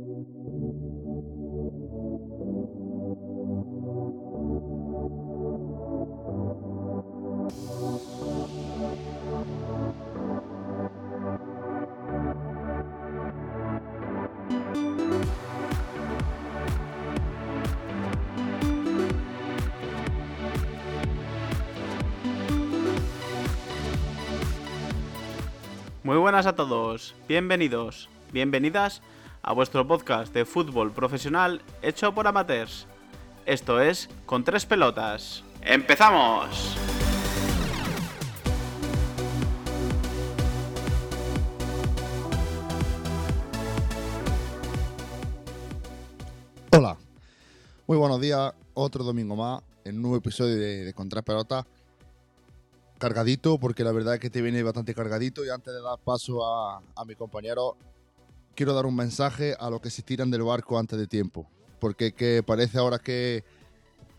Muy buenas a todos, bienvenidos, bienvenidas a vuestro podcast de fútbol profesional hecho por amateurs. Esto es Con tres pelotas. ¡Empezamos! Hola, muy buenos días, otro domingo más, en un nuevo episodio de, de Con tres pelotas cargadito, porque la verdad es que te viene bastante cargadito. Y antes de dar paso a, a mi compañero, quiero dar un mensaje a los que se tiran del barco antes de tiempo. Porque que parece ahora que,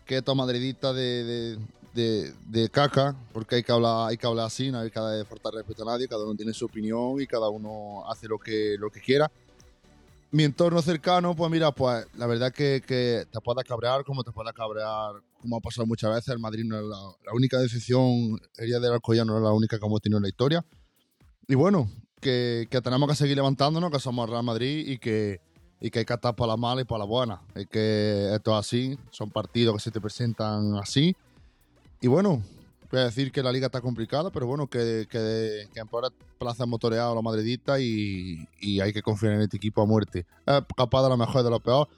que esto madridita de, de, de, de, caca, porque hay que hablar, hay que hablar así, no hay que faltar respeto a nadie, cada uno tiene su opinión y cada uno hace lo que, lo que quiera. Mi entorno cercano, pues mira, pues la verdad que, que te pueda cabrear como te pueda cabrear como ha pasado muchas veces, el Madrid no es la, la única decisión, el día del Alcoyano no es la única que hemos tenido en la historia. Y bueno, que, que, tenemos que seguir levantándonos, que somos Real Madrid y que, y que hay que estar para la mala y para la buena. Es que esto es así, son partidos que se te presentan así. Y bueno, voy a decir que la liga está complicada, pero bueno, que, que, que en plazas motoreado a los madridistas y, y, hay que confiar en este equipo a muerte. Es capaz de lo mejor y de lo peor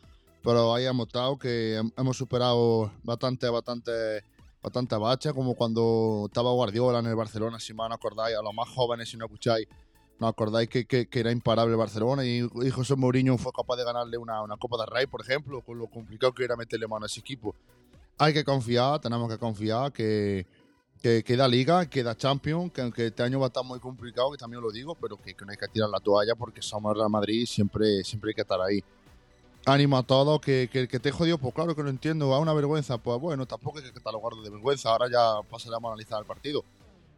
pero ahí hemos estado que hemos superado bastante, bastante, bastante bacha, como cuando estaba Guardiola en el Barcelona, si no acordáis, a los más jóvenes, si no escucháis, no acordáis que, que, que era imparable el Barcelona y, José Mourinho fue capaz de ganarle una, una Copa del Rey, por ejemplo, con lo complicado que era meterle mano a ese equipo. Hay que confiar, tenemos que confiar que, que queda Liga, queda Champions, que aunque este año va a estar muy complicado, que también lo digo, pero que, que no hay que tirar la toalla porque somos Real Madrid y siempre, siempre hay que estar ahí ánimo a todos, que, que, que te jodido, pues claro que lo entiendo, a una vergüenza, pues bueno, tampoco hay que catalogarlo de vergüenza, ahora ya pasaremos a analizar el partido.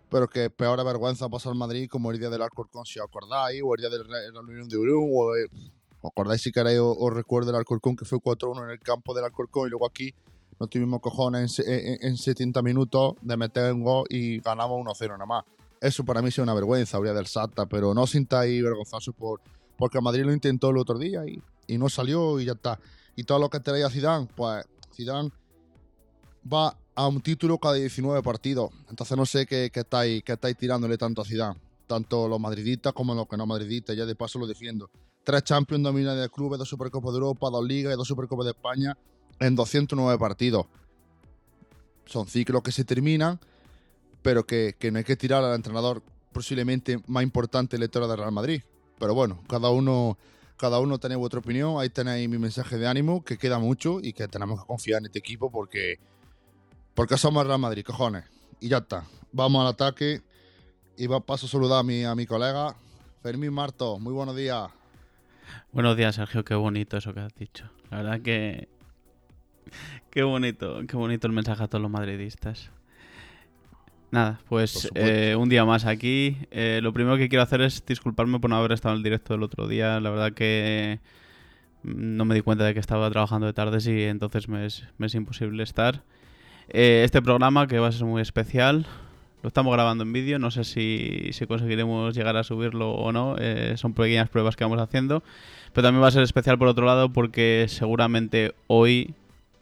Pero que peor vergüenza pasó al Madrid como el día del Alcorcón, si os acordáis, o el día de la Unión de Uruguay, o eh, os acordáis si queréis, os, os recuerdo el Alcorcón que fue 4-1 en el campo del Alcorcón y luego aquí no tuvimos cojones en, en, en 70 minutos de meter un gol y ganamos 1-0 nada más. Eso para mí es una vergüenza, habría del Sata, pero no os sintáis vergonzosos por, porque Madrid lo intentó el otro día y y no salió y ya está. Y todo lo que traía Zidane, pues Zidane va a un título cada 19 partidos. Entonces no sé qué, qué, estáis, qué estáis tirándole tanto a Zidane. Tanto los madridistas como los que no madridistas. Ya de paso lo defiendo. Tres Champions dominadas de clubes, dos Supercopas de Europa, dos Ligas y dos Supercopas de España en 209 partidos. Son ciclos que se terminan, pero que, que no hay que tirar al entrenador posiblemente más importante historia de Real Madrid. Pero bueno, cada uno cada uno tiene vuestra opinión. Ahí tenéis mi mensaje de ánimo, que queda mucho y que tenemos que confiar en este equipo porque, porque somos Real Madrid, cojones. Y ya está. Vamos al ataque. Y paso a saludar a mi, a mi colega Fermín Marto. Muy buenos días. Buenos días, Sergio. Qué bonito eso que has dicho. La verdad que. Qué bonito, qué bonito el mensaje a todos los madridistas. Nada, pues eh, un día más aquí. Eh, lo primero que quiero hacer es disculparme por no haber estado en el directo el otro día. La verdad que no me di cuenta de que estaba trabajando de tardes y entonces me es, me es imposible estar. Eh, este programa, que va a ser muy especial, lo estamos grabando en vídeo. No sé si, si, conseguiremos llegar a subirlo o no. Eh, son pequeñas pruebas que vamos haciendo. Pero también va a ser especial por otro lado porque seguramente hoy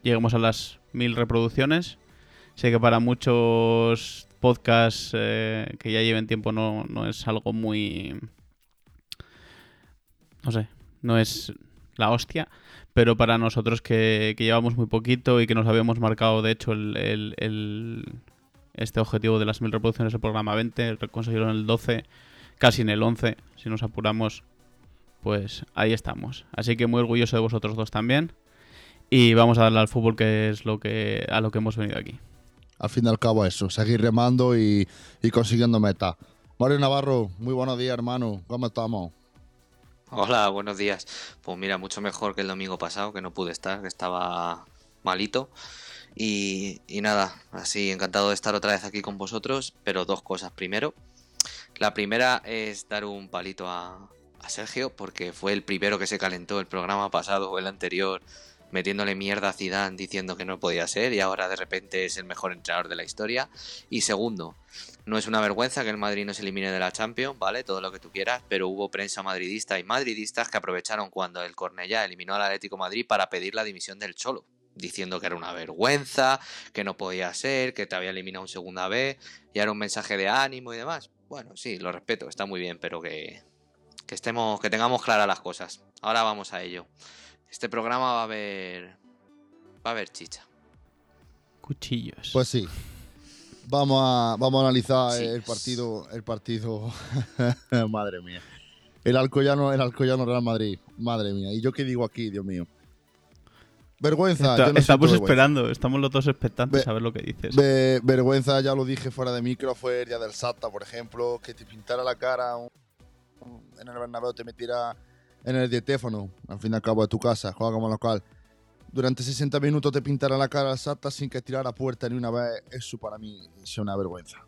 lleguemos a las mil reproducciones. Sé que para muchos podcasts eh, que ya lleven tiempo no, no, es algo muy... No sé, no es la hostia, pero para nosotros que, que llevamos muy poquito y que nos habíamos marcado, de hecho, el, el, este objetivo de las mil reproducciones del programa 20, conseguirlo en el 12, casi en el 11, si nos apuramos, pues ahí estamos. Así que muy orgulloso de vosotros dos también. Y vamos a darle al fútbol, que es lo que, a lo que hemos venido aquí al fin y al cabo eso, seguir remando y, y consiguiendo meta. Mario Navarro, muy buenos días, hermano. ¿Cómo estamos? Hola, buenos días. Pues mira, mucho mejor que el domingo pasado, que no pude estar, que estaba malito. Y, nada, así encantado de estar otra vez aquí con vosotros, pero dos cosas. Primero, la primera es dar un palito a, a Sergio porque fue el primero que se calentó el programa pasado o el anterior metiéndole mierda a Zidane diciendo que no podía ser y ahora de repente es el mejor entrenador de la historia. Y segundo, no es una vergüenza que el Madrid no se elimine de la Champions, ¿vale? Todo lo que tú quieras, pero hubo prensa madridista y madridistas que aprovecharon cuando el Cornellá eliminó al Atlético Madrid para pedir la dimisión del Cholo, diciendo que era una vergüenza, que no podía ser, que te había eliminado en segunda vez y era un mensaje de ánimo y demás. Bueno, sí, lo respeto, está muy bien, pero que, que estemos, que tengamos claras las cosas. Ahora vamos a ello. Este programa va a haber. Va a haber chicha. Cuchillos. Pues sí. Vamos a, vamos a analizar el partido. El partido. Madre mía. El Alcoyano, el Alcoyano Real Madrid. Madre mía. ¿Y yo qué digo aquí, Dios mío? Vergüenza. estamos esperando, estamos los dos expectantes a ver lo que dices. vergüenza, ya lo dije fuera de micro, fue el día del SATA, por ejemplo, que te pintara la cara en el Bernabéu, te metiera en el dietéfono, al fin y al cabo de tu casa, juega como local. Durante 60 minutos te pintará la cara al sin que tirar a puerta ni una vez. Eso para mí es una vergüenza.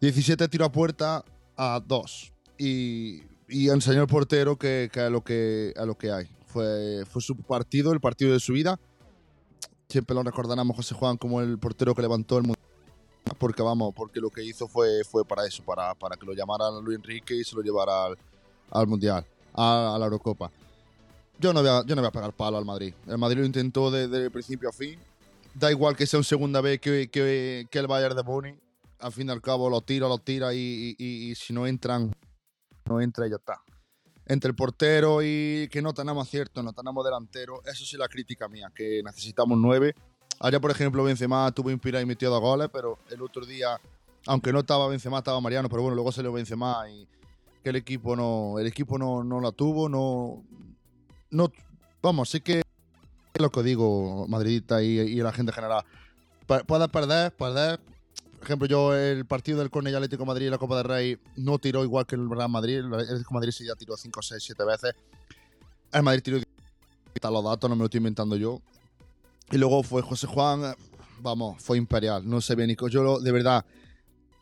17 tiro a puerta a 2. Y, y enseñó el portero que, a, lo que, a lo que hay. Fue, fue su partido, el partido de su vida. Siempre lo recordaremos José Juan como el portero que levantó el mundo. Porque vamos, porque lo que hizo fue, fue para eso, para, para que lo llamaran Luis Enrique y se lo llevara al, al Mundial a, la Eurocopa. Yo no, voy a, yo no voy a pegar palo al Madrid. El Madrid lo intentó desde el principio a fin. Da igual que sea un segunda vez que, que, que el Bayern de Múnich. Al fin y al cabo lo tira, lo tira y, y, si no entran, no entra y ya está. Entre el portero y que no tenemos acierto, no tenemos delantero, eso sí la crítica mía, que necesitamos nueve. Allá, por ejemplo, Benzema tuvo inspirado y metió dos goles, pero el otro día, aunque no estaba Benzema, estaba Mariano, pero bueno, luego salió Benzema y, que el equipo no, el equipo no, no la tuvo, no, no, vamos, sí que es lo que digo, madridita y, y la gente general. Puede perder, perder. Por ejemplo, yo el partido del Cornell Atlético Madrid y la Copa del Rey no tiró igual que el Real Madrid. El Atlético Madrid sí ya tiró 5, 6, 7 veces. El Madrid tiró los datos, no me lo estoy inventando yo. Y luego fue José Juan, vamos, fue imperial. No sé bien. Yo, de verdad,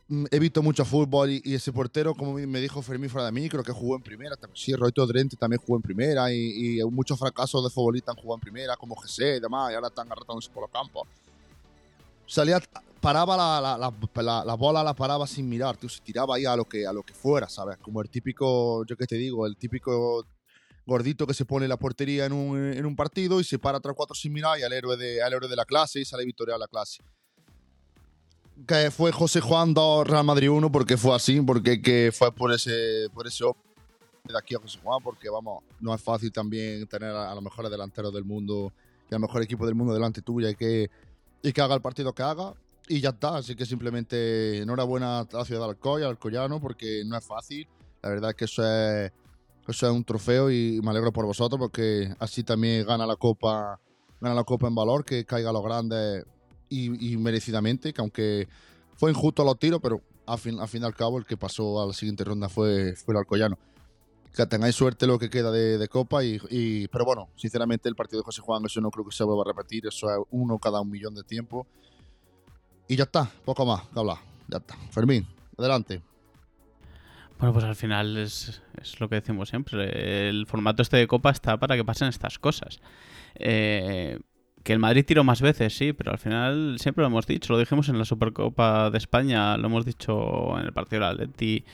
he visto mucho fútbol y, ese portero, como me dijo Fermín fuera de creo que jugó en primera. Sí, Roito Drente también jugó en primera y, muchos fracasos de futbolistas han jugado en primera, como Jesse y demás, y ahora están agarrándose por los campos. Salía, paraba la, la, la, bola, la paraba sin mirar, tío, se tiraba ahí a lo, que, a lo que fuera, ¿sabes? Como el típico, yo qué te digo, el típico gordito que se pone la portería en un, en un partido y se para tras cuatro sin mirar y al héroe de, al héroe de la clase y sale victoria a la clase que fue José Juan 2, Real Madrid 1, porque fue así, porque que fue por ese, por ese de aquí a José Juan, porque vamos, no es fácil también tener a, los mejores delanteros del mundo y al mejor equipo del mundo delante tuya y que, y que haga el partido que haga. Y ya está, así que simplemente enhorabuena a la ciudad de Alcoy, al Alcoyano, porque no es fácil. La verdad es que eso es, eso es un trofeo y me alegro por vosotros, porque así también gana la Copa, gana la Copa en valor, que caiga a los grandes y, merecidamente, que aunque fue injusto a los tiros, pero al fin, al fin y al cabo el que pasó a la siguiente ronda fue, fue el Alcoyano. Que tengáis suerte lo que queda de, Copa, y, pero bueno, sinceramente el partido de José Juan, eso no creo que se vuelva a repetir, eso es uno cada un millón de tiempo. Y ya está, poco más que hablar, ya está. Fermín, adelante. Bueno, pues al final es, es, lo que decimos siempre. El formato este de Copa está para que pasen estas cosas. Eh, que el Madrid tiró más veces, sí, pero al final siempre lo hemos dicho. Lo dijimos en la Supercopa de España, lo hemos dicho en el partido del Atleti.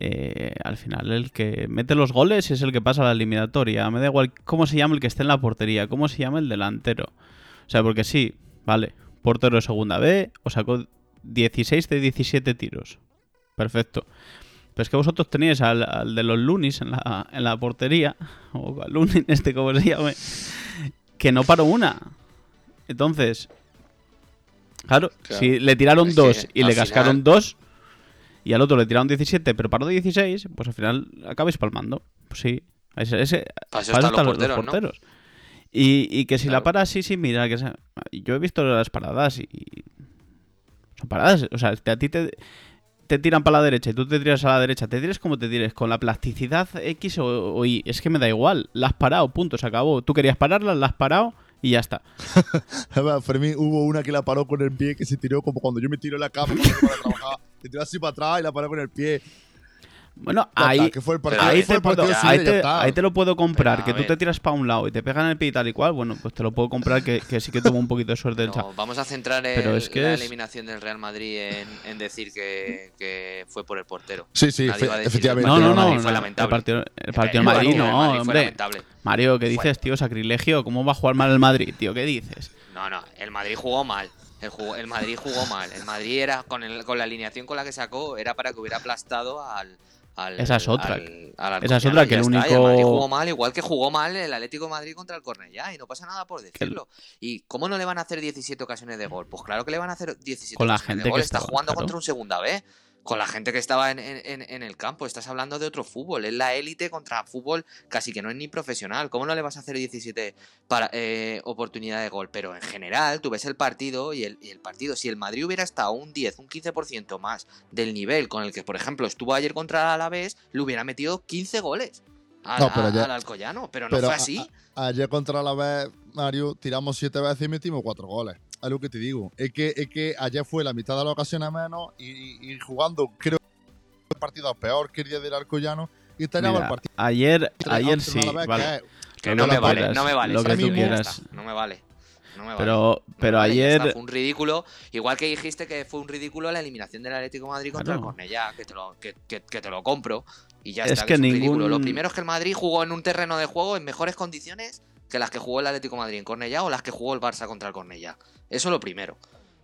Eh, al final el que mete los goles es el que pasa a la eliminatoria. Me da igual cómo se llama el que esté en la portería, cómo se llama el delantero. O sea, porque sí, vale, portero de segunda B, o sacó 16 de 17 tiros. Perfecto. Pero es que vosotros teníais al, de los Lunis en la, en la portería, o al Lunin, este como se llame, que no paró una. Entonces, claro, si le tiraron dos y le cascaron dos y al otro le tiraron 17, pero paró 16, pues al final acabáis palmando. Pues sí, ese, ese para los porteros. Y, y, que si la paras, sí, sí, mira, que yo he visto las paradas y, son paradas, o sea, a ti te, te tiran para la derecha y tú te tiras a la derecha, te tires como te tires, con la plasticidad X o, Y, es que me da igual, la has parado, punto, se acabó. Tú querías pararla, la has parado y ya está. Fermín, hubo una que la paró con el pie, que se tiró como cuando yo me tiro la cama para trabajar. Te tiró así para atrás y la paró con el pie. Bueno, ahí, está, que fue el partido, ahí, fue te el partido puedo, suyo ahí, y ya te, está. ahí te lo puedo comprar. Que tú te tiras para un lado y te pegan el pie y tal y cual, bueno, pues te lo puedo comprar que, que sí que tuvo un poquito de suerte el No, vamos a centrar el- Pero es que la es- eliminación del Real Madrid en, en decir que, que fue por el portero. Sí, sí, fe- efectivamente. No, no, no, fue el lamentable. partido, el partido El del Madrid no, Madrid hombre. lamentable. Mario, ¿qué Fue. dices, tío? Sacrilegio, ¿cómo va a jugar mal el Madrid, tío? ¿Qué dices? No, no, el Madrid jugó mal. El, jugó- el Madrid jugó mal. El Madrid era, con, el- con la alineación con la que sacó, era para que hubiera aplastado al. Al Esa es otra. al- al Esa es otra, que el está. Y el Madrid único- jugó mal, igual que jugó mal el Atlético de Madrid contra el Cornellá. Y no pasa nada por decirlo. ¿Y cómo no le van a hacer 17 ocasiones de gol? Pues claro que le van a hacer 17 Con la gente de gol. que Está estaba, jugando claro. contra un segunda vez. Con la gente que estaba en, en- en- en el campo. Estás hablando de otro fútbol. Es la élite contra fútbol casi que no es ni profesional. ¿Cómo no le vas a hacer 17 para, eh, oportunidad de gol? Pero en general, tú ves el partido y el, y el partido, si el Madrid hubiera estado un 10, un 15% más del nivel con el que, por ejemplo, estuvo ayer contra el Alavés, le hubiera metido 15 goles al, No, pero a- ya- al Alcoyano. Pero no pero fue a- así. Ayer contra la vez, Mario, tiramos siete veces y metimos cuatro goles. Es lo que te digo. Es que, es que ayer fue la mitad de las ocasiones menos y, y- jugando, creo que el partido peor que el día del Arcollano y Mira, el partido. ayer, ayer sí, vale. que es- Que Lo no me vale, no me vale. lo que tú quieras. No me vale. No me vale. Pero, No me pero vale, ya está, ayer, fue un ridículo. Igual que dijiste que fue un ridículo la eliminación del Atlético de Madrid contra Claro. el Cornellá, que te lo, que, que- que te lo compro. Y ya Es está, que es ningún- ridículo. Lo primero es que el Madrid jugó en un terreno de juego en mejores condiciones que las que jugó el Atlético de Madrid en Cornellá o las que jugó el Barça contra el Cornellá. Eso lo primero.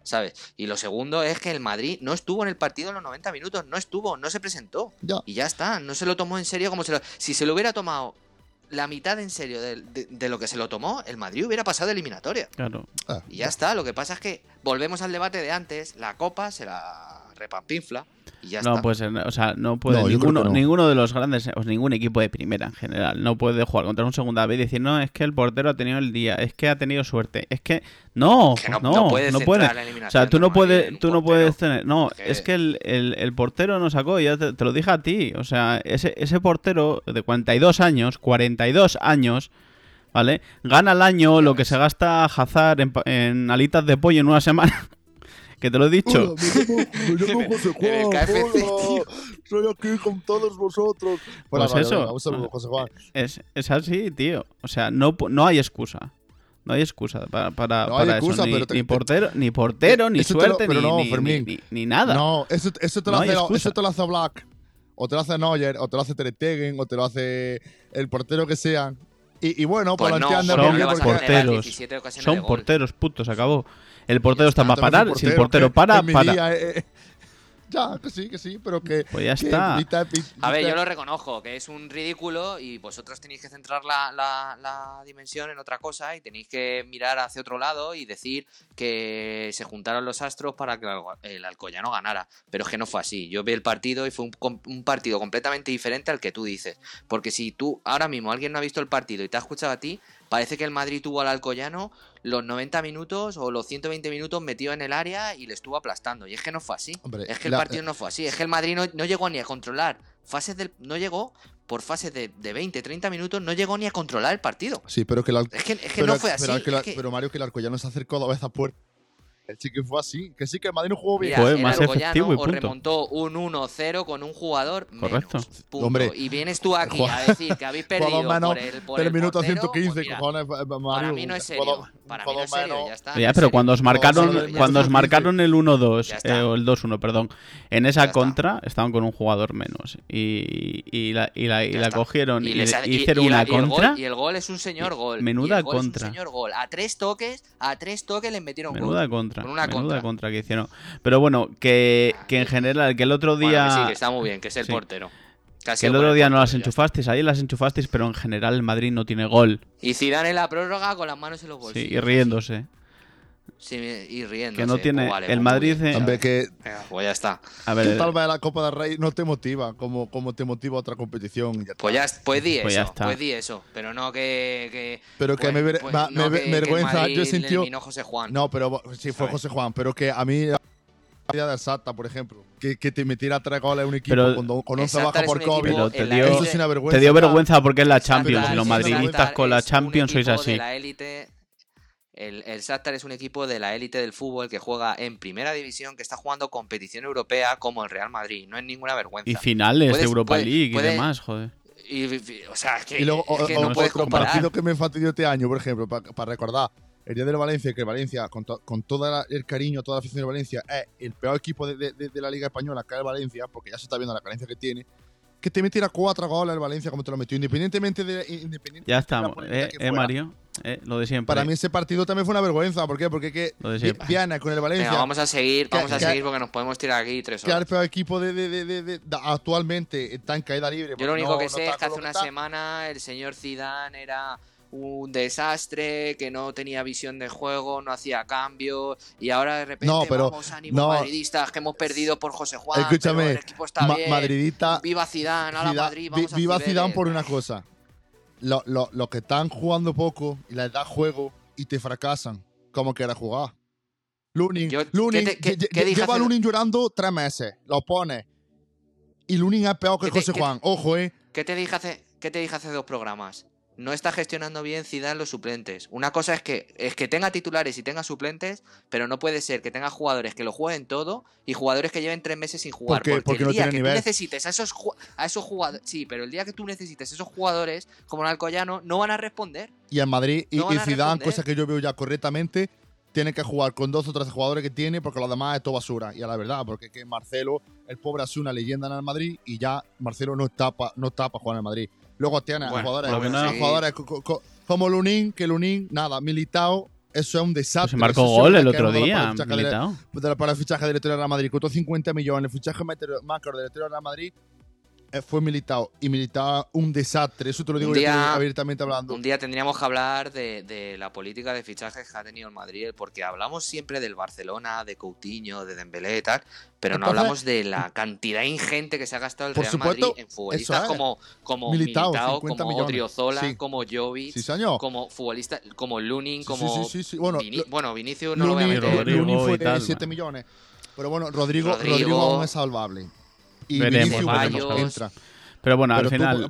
¿Sabes? Y lo segundo es que el Madrid no estuvo en el partido en los 90 minutos, no estuvo, no se presentó. Ya. Y ya está, no se lo tomó en serio como se lo... Si se lo hubiera tomado la mitad en serio de, de- de lo que se lo tomó, el Madrid hubiera pasado de eliminatoria. claro, Y ya está, lo que pasa es que volvemos al debate de antes, la copa se la repampinfla y ya no está. puede ser, o sea, no puede No, ninguno, no. ninguno de los grandes, o ningún equipo de primera en general, no puede jugar contra un segunda vez y decir, no, es que el portero ha tenido el día, es que ha tenido suerte, es que no, Que no, no, no puedes no centrar puede. la eliminación O sea, tú no puedes, tú no puedes tener. No, Que- es que el, el- el portero no sacó, ya te, te lo dije a ti. O sea, ese, ese portero de 42 años, 42 años, ¿vale? Gana al año lo que se gasta Hazard en, pa- en alitas de pollo en una semana. que te lo he dicho. Hola, me llamo, me llamo José En el Juan. KFC, hola, tío. Soy aquí con todos vosotros. Bueno, Pues vale, eso. venga, un saludo, José Juan. Es, es así, tío. O sea, no, no hay excusa. No hay excusa para, para, No hay para excusa, eso. Ni, pero te- ni te- portero, ni portero, ni lo- suerte, pero ni, no, ni- Fermín. ni- ni nada. No, eso, eso, te lo No hace, excusa. eso te lo hace Black, o te lo hace Neuer, o te lo hace Ter Stegen, o te lo hace el portero que sea. Y, y bueno, Pues pues lo no, entiendes son porque le porque- vas a porteros. generar 17 ocasiones de Son porteros, putos, acabó. El portero está para parar. Si el portero que- para, para. día, eh, eh, ya, que sí, que sí, pero que. Pues ya que está. A ver, yo lo reconozco, que es un ridículo y vosotros tenéis que centrar la, la- la dimensión en otra cosa y tenéis que mirar hacia otro lado y decir que se juntaron los astros para que el Alcoyano ganara. Pero es que no fue así. Yo vi el partido y fue un, com- un partido completamente diferente al que tú dices. Porque si tú, ahora mismo, alguien no ha visto el partido y te ha escuchado a ti, parece que el Madrid tuvo al Alcoyano los 90 minutos o los 120 minutos metido en el área y le estuvo aplastando. Y es que no fue así. Hombre, Es que el la- partido no fue así. Es que el Madrid no, no llegó ni a controlar fases del. No llegó por fases de, de 20, 30 minutos, no llegó ni a controlar el partido. Sí, pero que el Al- Es que, es que pero, no fue así. Pero, que la- es que- pero Mario, que el Alcoyano se acercó dos veces a puerta. El sí que fue así. Que sí que el Madrid no jugó bien. Mira, Fue el más efectivo y os punto. remontó un 1-0 con un jugador menos. Correcto. punto. Hombre, y vienes tú aquí a decir que habéis perdido menos por el, por el minuto portero, 115, pues mira, cojones, eh, Mario. Para mí no es serio. jugador- para mí no es serio, menos. ya está. Ya, pero cuando os marcaron, cuando os marcaron el 1-2 Ya eh, o el 2-1, perdón, en esa Ya está. contra estaban con un jugador menos y, y la, y la, y la cogieron y, les hicieron una contra. gol- y el gol es un señor gol. Menuda gol contra. Es un señor gol. A tres toques, a tres toques les metieron Menuda gol. Contra, Con una contra. contra que hicieron. Pero bueno, que, que en general, que el otro Bueno, día, que sí, que está muy bien, que es el Sí. portero. Que, que el otro día no las enchufasteis, ahí las enchufasteis, pero en general el Madrid no tiene gol. Y Zidane en la prórroga con las manos en los Sí, bolsillos. y riéndose. Sí, y riendo. Que no tiene el Madrid, eh, Hombre, que Pues ya está. A que ver, tal vez la Copa del Rey no te motiva como, como te motiva otra competición. y ya está. Pues ya pues di Pues ya eso, está. pues di eso, pero no que, que Pero que pues- me, ver- pues ma- no me, que- que vergüenza. Madrid Yo eliminó José Juan. No, pero sí fue ¿Sabes? José Juan. Pero que a mí. La de Sata, por ejemplo, que, que te metiera tres goles a un equipo Pero- cuando, con 11 Exacta bajas es por un COVID. Pero te dio- Eso es una vergüenza. te dio vergüenza porque es la Champions los madridistas con la un Champions sois así. El, el Shakhtar es un equipo de la élite del fútbol que juega en primera división, que está jugando competición europea como el Real Madrid. No es ninguna vergüenza. Y finales Puedes- de Europa puede- League puede- y demás, joder. Y, y- o sea, es que, Y luego, es que o- no o- puedes otro comparar. partido que me fastidió este año, por ejemplo, para recordar, el día de la Valencia, que Valencia, con, to- con todo el cariño, toda la afición de Valencia, es el peor equipo de, de- de- de la Liga Española, que es el Valencia, porque ya se está viendo la carencia que tiene, que te metiera cuatro goles el Valencia como te lo metió, independientemente de. Independiente Ya de la estamos. polémica Eh, que eh. Mario. Eh, lo de siempre. Para mí ese partido también fue una vergüenza. ¿Por qué? Porque que Lo de siempre. viene con el Valencia, Venga, vamos a seguir, que- vamos a que- seguir porque nos podemos tirar aquí tres que es el horas. peor equipo de, de- de- de- de- de- actualmente está en caída libre. Yo porque lo único no- que sé es que hace una semana el señor Zidane era un desastre, que no tenía visión de juego, no hacía cambios y ahora de repente No, pero- vamos ánimo no. madridistas que hemos perdido por José Juan, Escúchame, pero el equipo está Ma- bien. madridista, Viva Zidane, a la Madrid, vamos a viva Cibeles. Zidane por una cosa. Lo- lo- Los que están jugando poco y les da juego y te fracasan. como quieras jugar? Lunin, Yo- Lunin ¿qué te- lleva Lunin llorando tres meses. Lo pone. Y Lunin es peor que ¿Qué te- José Juan. Ojo, eh. ¿Qué te dije hace, qué te dije hace dos programas? No está gestionando bien Zidane los suplentes. Una cosa es que es que tenga titulares y tenga suplentes, pero no puede ser que tenga jugadores que lo jueguen todo y jugadores que lleven tres meses sin jugar. qué? Porque el día que nivel. tú necesites a esos, a esos jugadores, sí, pero el día que tú necesites a esos jugadores, como el Alcoyano, no van a responder. Y en Madrid, y, No y Zidane, cosa que yo veo ya correctamente, tiene que jugar con dos o tres jugadores que tiene, porque los demás es todo basura. Y a la verdad, porque es que Marcelo, el pobre ha sido una leyenda en el Madrid y ya Marcelo no está para no está pa jugar en el Madrid. Luego tiene a Bueno, jugadores, a jugadores co- co- co- como Lunin, que Lunin, nada, Militao, eso es un Pues desastre. se marcó Eso sí gol el otro de día, para el fichaje de- Militao. de la- para el fichaje del Real Madrid. Costó 50 millones. El fichaje macro del Real Madrid fue Militao. Y Militao, un desastre. Eso te lo digo día- abiertamente hablando. Un día tendríamos que hablar de, de la política de fichajes que ha tenido el Madrid, porque hablamos siempre del Barcelona, de Coutinho, de Dembélé y tal, pero no hablamos de la cantidad ingente que se ha gastado el Real supuesto, Madrid en futbolistas es. como, como Militao, Militao, 50 como. Odriozola, Sí. como Jovic, Sí, como futbolistas, como Lunin, como sí, sí, sí, sí. Bueno, Vini- lo- bueno, Vinicius no lo voy a Lunin, meter. Lunin fue y tal, 7 man. millones. Pero bueno, Rodrigo, Rodrigo. Rodrigo, aún es salvable. Y Veremos, Vinicius veremos. entra. Pero bueno, Pero al final,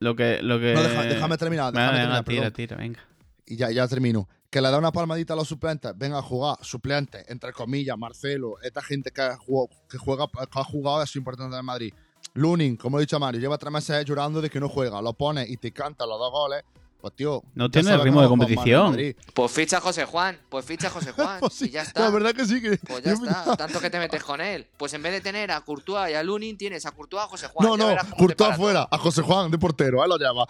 lo que. Lo que... no, deja- déjame terminar. Venga, Déjame venga, terminar, tira, tira, venga. y ya, ya termino. Que le da una palmadita a los suplentes, venga a jugar, suplentes, entre comillas, Marcelo, esta gente que, ha jugado- que juega, que ha jugado es importante en Madrid. Lunin, como he dicho a Mario, lleva tres meses llorando de que no juega, lo pone y te canta los dos goles, pues tío. No tiene ritmo de competición. Pues ficha a José Juan, pues ficha a José Juan, Pues sí, y ya está. La verdad que sí que. Pues ya está, tanto que te metes con él. Pues en vez de tener a Courtois y a Lunin, tienes a Courtois a José Juan. No, no, Courtois para afuera, a José Juan de portero, ahí lo llama.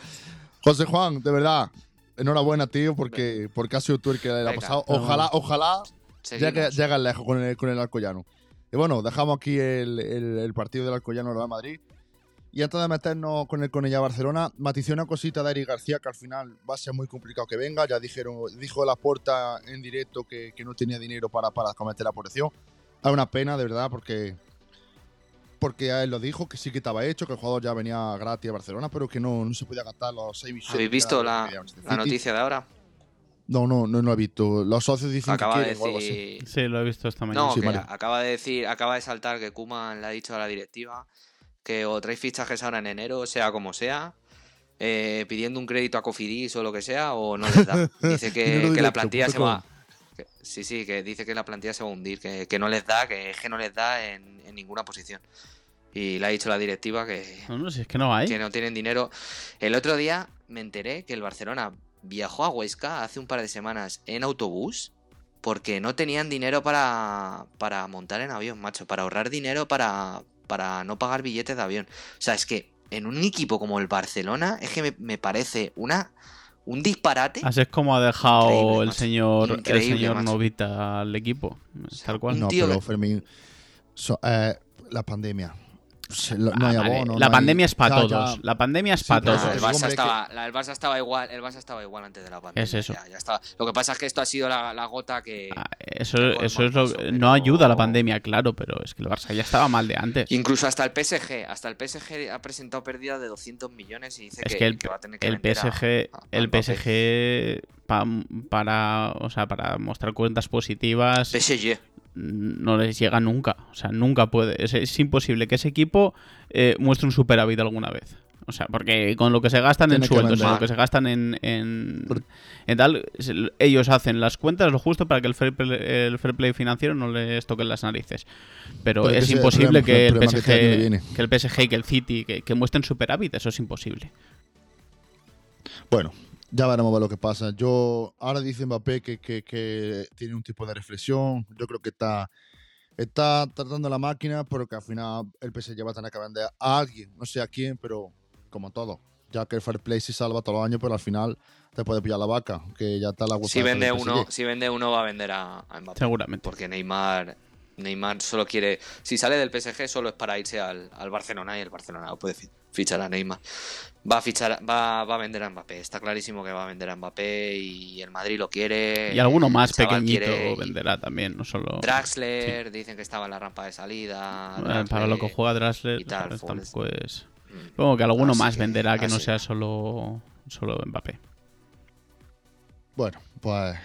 José Juan, de verdad, enhorabuena, tío, porque, porque ha sido tú el que le ha Venga, pasado. Ojalá, ojalá. Llega, llega lejos con el, con el Alcoyano. Y bueno, dejamos aquí el, el- el partido del Alcoyano Real Madrid. Y antes de meternos con el Conella Barcelona, maticé una cosita de Eric García que al final va a ser muy complicado que venga. Ya dijeron, dijo la puerta en directo que, que no tenía dinero para, para cometer la operación. Es una pena, de verdad, porque porque a él lo dijo, que sí que estaba hecho, que el jugador ya venía gratis a Barcelona, pero que no, no se podía gastar los 6 millones. ¿Habéis visto la, la noticia de ahora? No, no, no, no lo he visto. Los socios dicen Acaba que de quieren o algo así. decir. Sí, lo he visto esta mañana. No, Sí, que Mario. acaba de decir, acaba de saltar que Kuman le ha dicho a la directiva que o traéis fichajes ahora en enero, sea como sea, eh, pidiendo un crédito a Cofidis o lo que sea, o no les da. Dice que, la plantilla se va. que- sí, sí, que dice que la plantilla se va a hundir, que, que no les da, que es que no les da en, en ninguna posición. Y le ha dicho la directiva que, No, no, si es que no hay. que no tienen dinero. El otro día me enteré que el Barcelona viajó a Huesca hace un par de semanas en autobús porque no tenían dinero para, para montar en avión, macho, para ahorrar dinero para, para no pagar billetes de avión. O sea, es que en un equipo como el Barcelona es que me, me parece una un disparate. Así es como ha dejado Increíble, el señor, el señor macho. Novita al equipo. Tal cual. No, pero Fermín, so- eh, la pandemia. No Ah, hay vale, abono, la no pandemia hay- es para todos. ya. La pandemia es Sí, para todos. el, Barça estaba, la- el Barça estaba igual, el Barça estaba igual antes de la pandemia. Es eso. ya- ya estaba. Lo que pasa es que esto ha sido la, la gota que. Ah, Eso, eso es lo paso, no ayuda a la pandemia, claro, pero es que el Barça ya estaba mal de antes. Incluso hasta el PSG, hasta el PSG ha presentado pérdidas de 200 millones y dice Es que, que el, que va a tener que el PSG, a- a el. PSG pa- para, o sea, para mostrar cuentas positivas PSG. No les llega nunca, o sea, nunca puede, es, es imposible que ese equipo eh, muestre un superávit alguna vez. O sea, porque con lo que se gastan en sueldos, lo que se gastan en, en, tal, ellos hacen las cuentas lo justo para que el fair play, el fair play financiero no les toquen las narices. Pero es imposible que, el PSG, que, el PSG y que el City que, que muestren superávit, eso es imposible. Bueno, ya veremos lo que pasa. Yo ahora dice Mbappé que, que, tiene un tipo de reflexión. Yo creo que está está tratando la máquina, pero que al final el PSG va a tener que vender a alguien, no sé a quién, pero como todo. Ya que el Fair Play se salva todos los años, pero al final te puede pillar la vaca, que ya está la Si vende uno, si vende uno va a vender a, Mbappé. Seguramente. Porque Neymar Neymar solo quiere. Si sale del PSG, solo es para irse al, Barcelona y el Barcelona no puede fichar a Neymar. Va a fichar, va, va, a vender a Mbappé. Está clarísimo que va a vender a Mbappé y el Madrid lo quiere. Y alguno más pequeñito venderá también, no solo. Draxler, dicen que estaba en la rampa de salida. para lo que juega Draxler, y tal, tampoco es. Supongo que alguno más venderá que no sea solo, solo Mbappé. Bueno, pues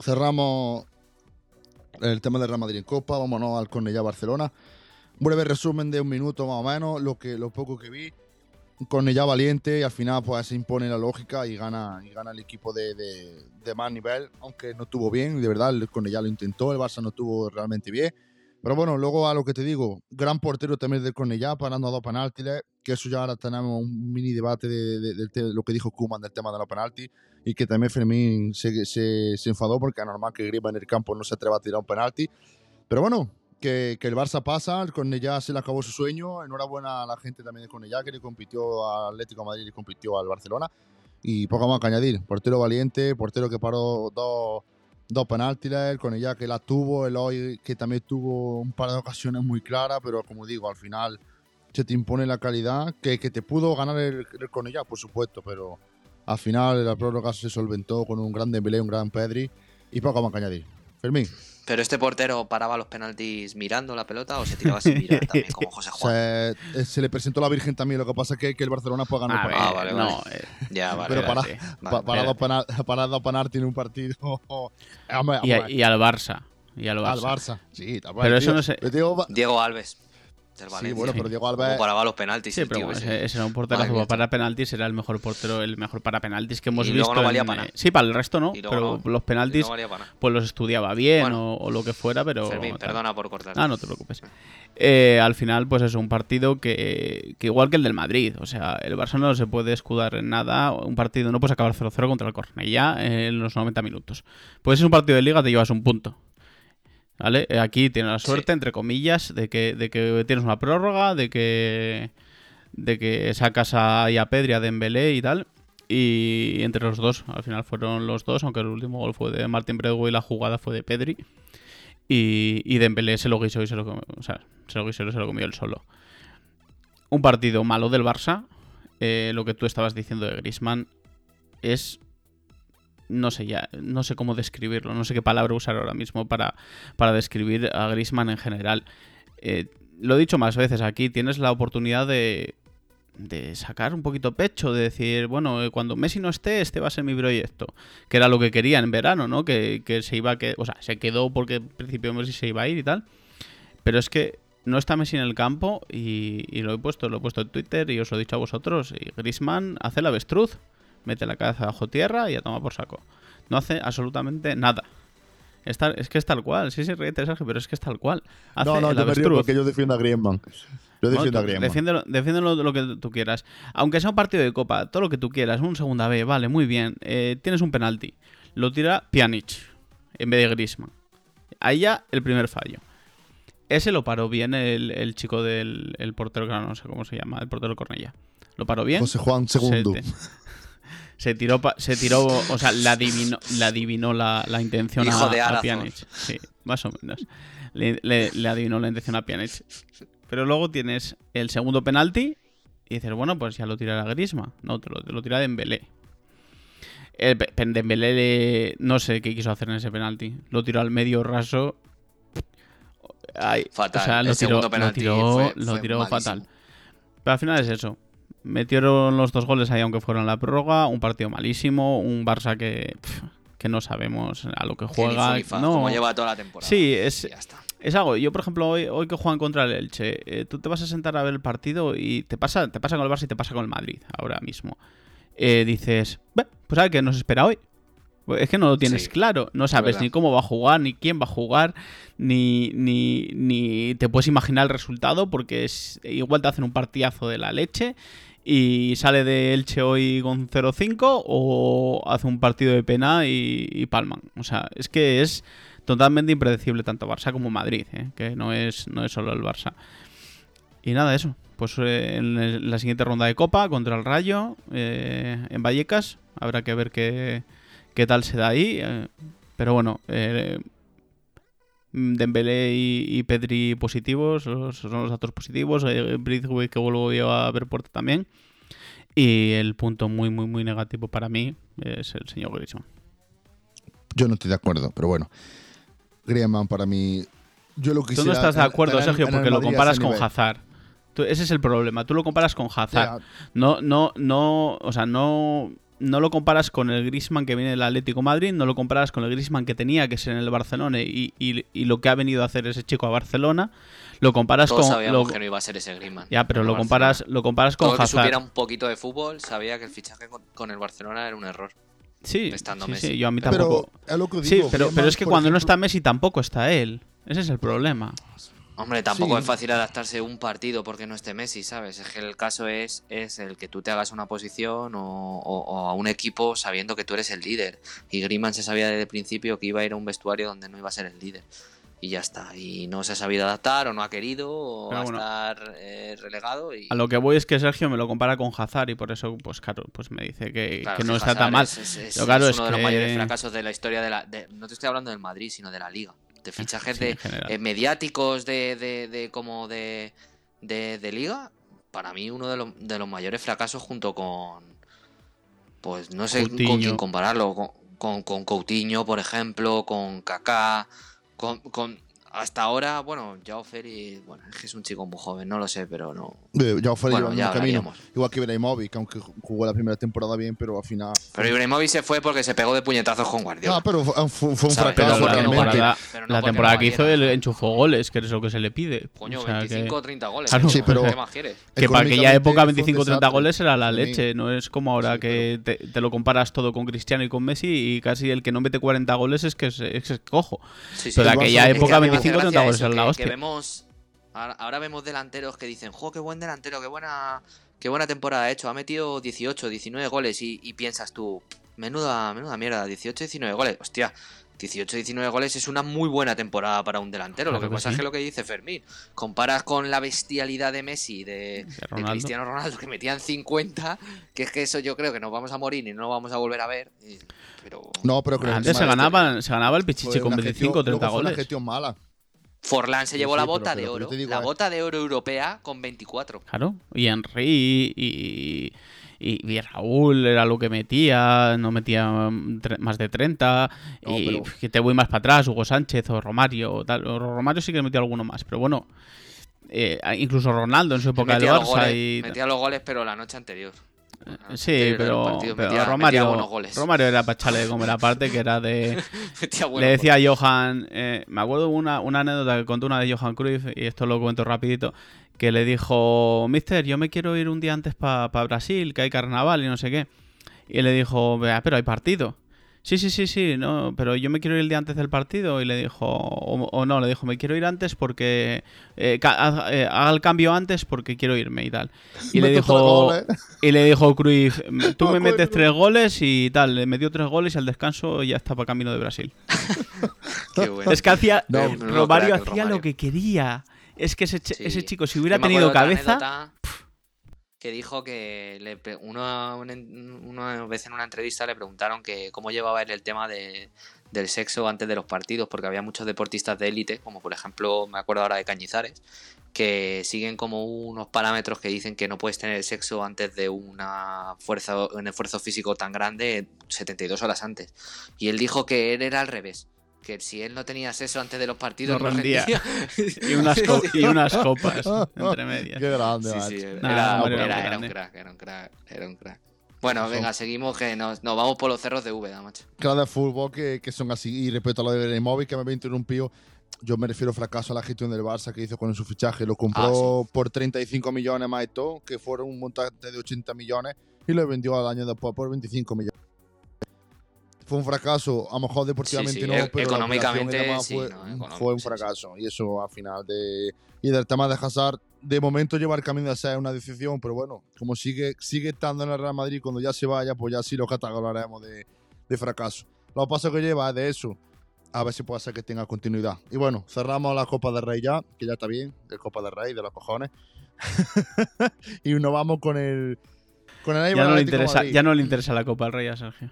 cerramos el tema del Real Madrid en Copa, vámonos al Cornellá Barcelona. Un breve resumen de un minuto más o menos, lo, que, lo poco que vi. Cornellá valiente y al final pues se impone la lógica y gana, y gana el equipo de, de, más nivel, aunque no estuvo bien, de verdad, el Cornellá lo intentó, el Barça no estuvo realmente bien. Pero bueno, luego a lo que te digo, gran portero también del Cornellá, parando a dos penaltis, que eso ya ahora tenemos un mini debate de, de, lo que dijo Kuman del tema de los penaltis, y que también Fermín se, se, enfadó porque es normal que Griba en el campo no se atreva a tirar un penalti. Pero bueno, que, el Barça pasa, el Cornellá se le acabó su sueño, enhorabuena a la gente también de Cornellá que le compitió al Atlético Madrid y compitió al Barcelona. Y poco más que añadir, portero valiente, portero que paró dos dos penaltis, el con ella que la tuvo, el hoy que también tuvo un par de ocasiones muy claras, pero como digo, al final se te impone la calidad, que, que te pudo ganar el, el con ella, por supuesto, pero al final la prórroga se solventó con un gran Dembélé, un gran Pedri y poco más que añadir. Fermín. ¿Pero este portero paraba los penaltis mirando la pelota o se tiraba sin mirar también, como José Juan? Se, se, le presentó la Virgen también, lo que pasa es que, que el Barcelona puede ganar. Ah, ah vale, vale. No, eh, ya, vale. Pero para, para, para, dos penaltis en un partido. y, y, al Barça. Y al Barça. Al Barça, sí. Pero eso no sé. Diego Alves. Sí, bueno, pero Diego Alves. paraba los penaltis. Sí, pero ese, era un portero para penaltis, era el mejor portero, el mejor para penaltis que hemos visto. No valía para Sí, para el resto no, pero los penaltis pues los estudiaba bien o, lo que fuera, pero. perdona por cortar. Ah, no te preocupes. Eh, al final, pues es un partido que, que, igual que el del Madrid. O sea, el Barça no se puede escudar en nada. Un partido no puedes acabar 0-0 contra el Cornellá en los 90 minutos. Pues es un partido de liga, te llevas un punto. ¿Vale? Eh, aquí tienes la suerte, entre comillas, de que, de que tienes una prórroga, de que de que sacas a, a Pedri, a Dembélé y tal. Y entre los dos, al final fueron los dos, aunque el último gol fue de Martín Brego y la jugada fue de Pedri. Y, y Dembélé se lo guisó y se lo comió, o sea, se lo guisó y se lo comió él solo. Un partido malo del Barça. Eh, lo que tú estabas diciendo de Grisman es no sé ya, no sé cómo describirlo, no sé qué palabra usar ahora mismo para, para describir a Grisman en general. Eh, lo he dicho más veces aquí, tienes la oportunidad de, de sacar un poquito pecho, de decir, bueno, eh, cuando Messi no esté, este va a ser mi proyecto. Que era lo que quería en verano, ¿no? Que, se iba que, o sea, se quedó porque al principio Messi se iba a ir y tal. Pero es que no está Messi en el campo y, y, lo he puesto, lo he puesto en Twitter y os lo he dicho a vosotros. Y Grisman hace la avestruz mete la cabeza bajo tierra y ya toma por saco. No hace absolutamente nada. Es, es que es tal cual. Sí, sí, ríete, Sergio, pero es que es tal cual. no, no, yo me río porque yo defiendo a Griezmann. Yo defiendo a Griezmann. Defiéndelo, lo que tú quieras. Aunque sea un partido de copa, todo lo que tú quieras, un segunda B, vale, muy bien. Eh, tienes un penalti. Lo tira Pjanic en vez de Griezmann. Ahí ya el primer fallo. Ese lo paró bien el, chico del el portero, que no sé cómo se llama, el portero Cornella. Lo paró bien. José Juan II. Se tiró, se tiró, o sea, la adivinó, la, adivinó la, intención a, Pjanic. Sí, más o menos. Le, le, adivinó la intención a Pjanic. Pero luego tienes el segundo penalti y dices, bueno, pues ya lo tirará Grisma. No, te lo, te lo tira Dembélé. El Dembélé no sé qué quiso hacer en ese penalti. Lo tiró al medio raso. fatal. O sea, lo tiró, lo tiró fatal. Pero al final es eso. Metieron los dos goles ahí, aunque fueron la prórroga. Un partido malísimo. Un Barça que, que no sabemos a lo que juega. no, como lleva toda la temporada. Sí, es, es algo. Yo, por ejemplo, hoy, hoy que juegan contra el Elche, eh, tú te vas a sentar a ver el partido y te pasa, te pasa con el Barça y te pasa con el Madrid ahora mismo. Eh, dices, pues a ver qué nos espera hoy. Es que no lo tienes claro, no sabes ni cómo va a jugar, ni quién va a jugar, ni, ni, ni te puedes imaginar el resultado, porque es, igual te hacen un partidazo de la leche y sale de Elche hoy con 0-5 o hace un partido de pena y, palman. O sea, es que es totalmente impredecible tanto Barça como Madrid, ¿eh? que no es, no es solo el Barça. Y nada, eso. Pues eh, en la siguiente ronda de Copa contra el Rayo eh, en Vallecas. Habrá que ver qué, qué tal se da ahí. pero bueno, Dembélé y, Pedri positivos, son los datos positivos. Eh, que vuelvo yo a ver puerta también. Y el punto muy, muy, muy negativo para mí es el señor Griezmann. Yo no estoy de acuerdo, pero bueno. Griezmann para mí... Yo lo Tú no estás de acuerdo, Sergio, porque lo comparas con Hazard. ese es el problema. Tú lo comparas con Hazard. No, no, no, o sea, no no lo comparas con el Grisman que viene del Atlético Madrid, no lo comparas con el Grisman que tenía que ser en el Barcelona y, lo que ha venido a hacer ese chico a Barcelona. Lo comparas Todos con. sabíamos que no iba a ser ese Grisman. Ya, pero lo comparas, lo comparas con Todo que supiera un poquito de fútbol sabía que el fichaje con, el Barcelona era un error. Sí, estando sí, sí, yo a mí tampoco. sí, pero, pero es que cuando no está Messi tampoco está él. Ese es el problema. Hombre, tampoco es fácil adaptarse a un partido porque no esté Messi, ¿sabes? Es que el caso es, es el que tú te hagas una posición o, a un equipo sabiendo que tú eres el líder. Y Griezmann se sabía desde el principio que iba a ir a un vestuario donde no iba a ser el líder. Y ya está. Y no se ha sabido adaptar o no ha querido o va a estar eh, relegado. Y... A lo que voy es que Sergio me lo compara con Hazard y por eso, pues claro, pues me dice que, no está tan mal. Es, uno de los mayores fracasos de la historia de la... no te estoy hablando del Madrid, sino de la Liga de fichajes de, eh, mediáticos de, de, como de, de, liga, para mí uno de, los, de los mayores fracasos junto con, pues no sé con quién compararlo, con, con, con, Coutinho, por ejemplo, con Kaká, con, con hasta ahora, bueno, Jao Ferry, bueno, es que es un chico muy joven, no lo sé, pero no. Jao Ferry bueno, ya camino. Igual que Ibrahimovic, aunque jugó la primera temporada bien, pero al final. Pero Ibrahimovic se fue porque se pegó de puñetazos con Guardiola. Ah, pero fue, un fracaso la temporada, la temporada que hizo él enchufó goles, que es lo que se le pide. Coño, 25 o 30 goles. sí, pero ¿Qué más quieres? Que para aquella época 25 o 30 goles era la leche, no es como ahora que te, lo comparas todo con Cristiano y con Messi y casi el que no mete 40 goles es que es, es cojo. pero en aquella época 25 o 30 goles era la que vemos. Ahora, vemos delanteros que dicen, jo, qué buen delantero, qué buena, qué buena temporada ha hecho. Ha metido 18, 19 goles y, piensas tú, menuda, menuda mierda, 18, 19 goles. Hostia, 18, 19 goles es una muy buena temporada para un delantero. lo que, pasa es que lo que dice Fermín, comparas con la bestialidad de Messi, de, Cristiano Ronaldo, que metían 50, que es que eso yo creo que nos vamos a morir y no lo vamos a volver a ver. pero... No, pero Antes se ganaba, se ganaba el Pichichi con 25 o 30 goles. Una gestión mala. Forlán se llevó la bota de oro. la bota de oro europea con 24. Claro. Y Henry y, y, Raúl era lo que metía. No metía más de 30. y que te voy más para atrás. Hugo Sánchez o Romario. Tal. Romario sí que metió alguno más. Pero bueno. Eh, incluso Ronaldo en su época de Barça. y... Metía los goles, pero la noche anterior. Sí, pero, Romario, Romario era para echarle de comer aparte, que era de... le decía a Johan, eh, me acuerdo una, una anécdota que contó una de Johan Cruyff, y esto lo cuento rapidito, que le dijo, Mister, yo me quiero ir un día antes para Brasil, que hay carnaval y no sé qué. Y le dijo, pero hay partido. Sí, sí, sí, sí, no, pero yo me quiero ir el día antes del partido y le dijo, o, no, le dijo, me quiero ir antes porque, eh, eh, haga el cambio antes porque quiero irme y tal. Y le dijo, y le dijo Cruyff, tú me metes tres goles y tal, le metió tres goles y al descanso ya estaba camino de Brasil. Es que hacía, Romario hacía lo que quería. Es que ese, ese chico, si hubiera tenido cabeza que dijo que le, una, una, vez en una entrevista le preguntaron que cómo llevaba él el tema de, del sexo antes de los partidos, porque había muchos deportistas de élite, como por ejemplo, me acuerdo ahora de Cañizares, que siguen como unos parámetros que dicen que no puedes tener sexo antes de una fuerza, un esfuerzo físico tan grande 72 horas antes. Y él dijo que él era al revés, que si él no tenía sexo antes de los partidos no, rendía. y, unas y, unas copas entre medias. Qué grande, sí, sí, era, era, un crack, era un crack, era un crack. Bueno, venga, seguimos que nos, nos, vamos por los cerros de Úbeda, macho. Claro, de fútbol que, que, son así. Y respecto a lo de móvil que me había interrumpido, yo me refiero fracaso a la gestión del Barça que hizo con su fichaje. Lo compró ah, por 35 millones más y todo, que fueron un montante de 80 millones, y lo vendió al año después por 25 millones. Fue un fracaso, a lo mejor deportivamente no, e- pero económicamente fue, fue, un fracaso. Y eso al final de. Y del tema de Hazard, de momento lleva el camino de ser una decisión, pero bueno, como sigue, sigue estando en el Real Madrid, cuando ya se vaya, pues ya sí lo catalogaremos de, de fracaso. Lo paso que lleva es de eso a ver si puede ser que tenga continuidad. Y bueno, cerramos la Copa del Rey ya, que ya está bien, de Copa del Rey, de los cojones. y nos vamos con el. Con el ya, no le interesa, ya no le interesa la Copa del Rey a Sergio.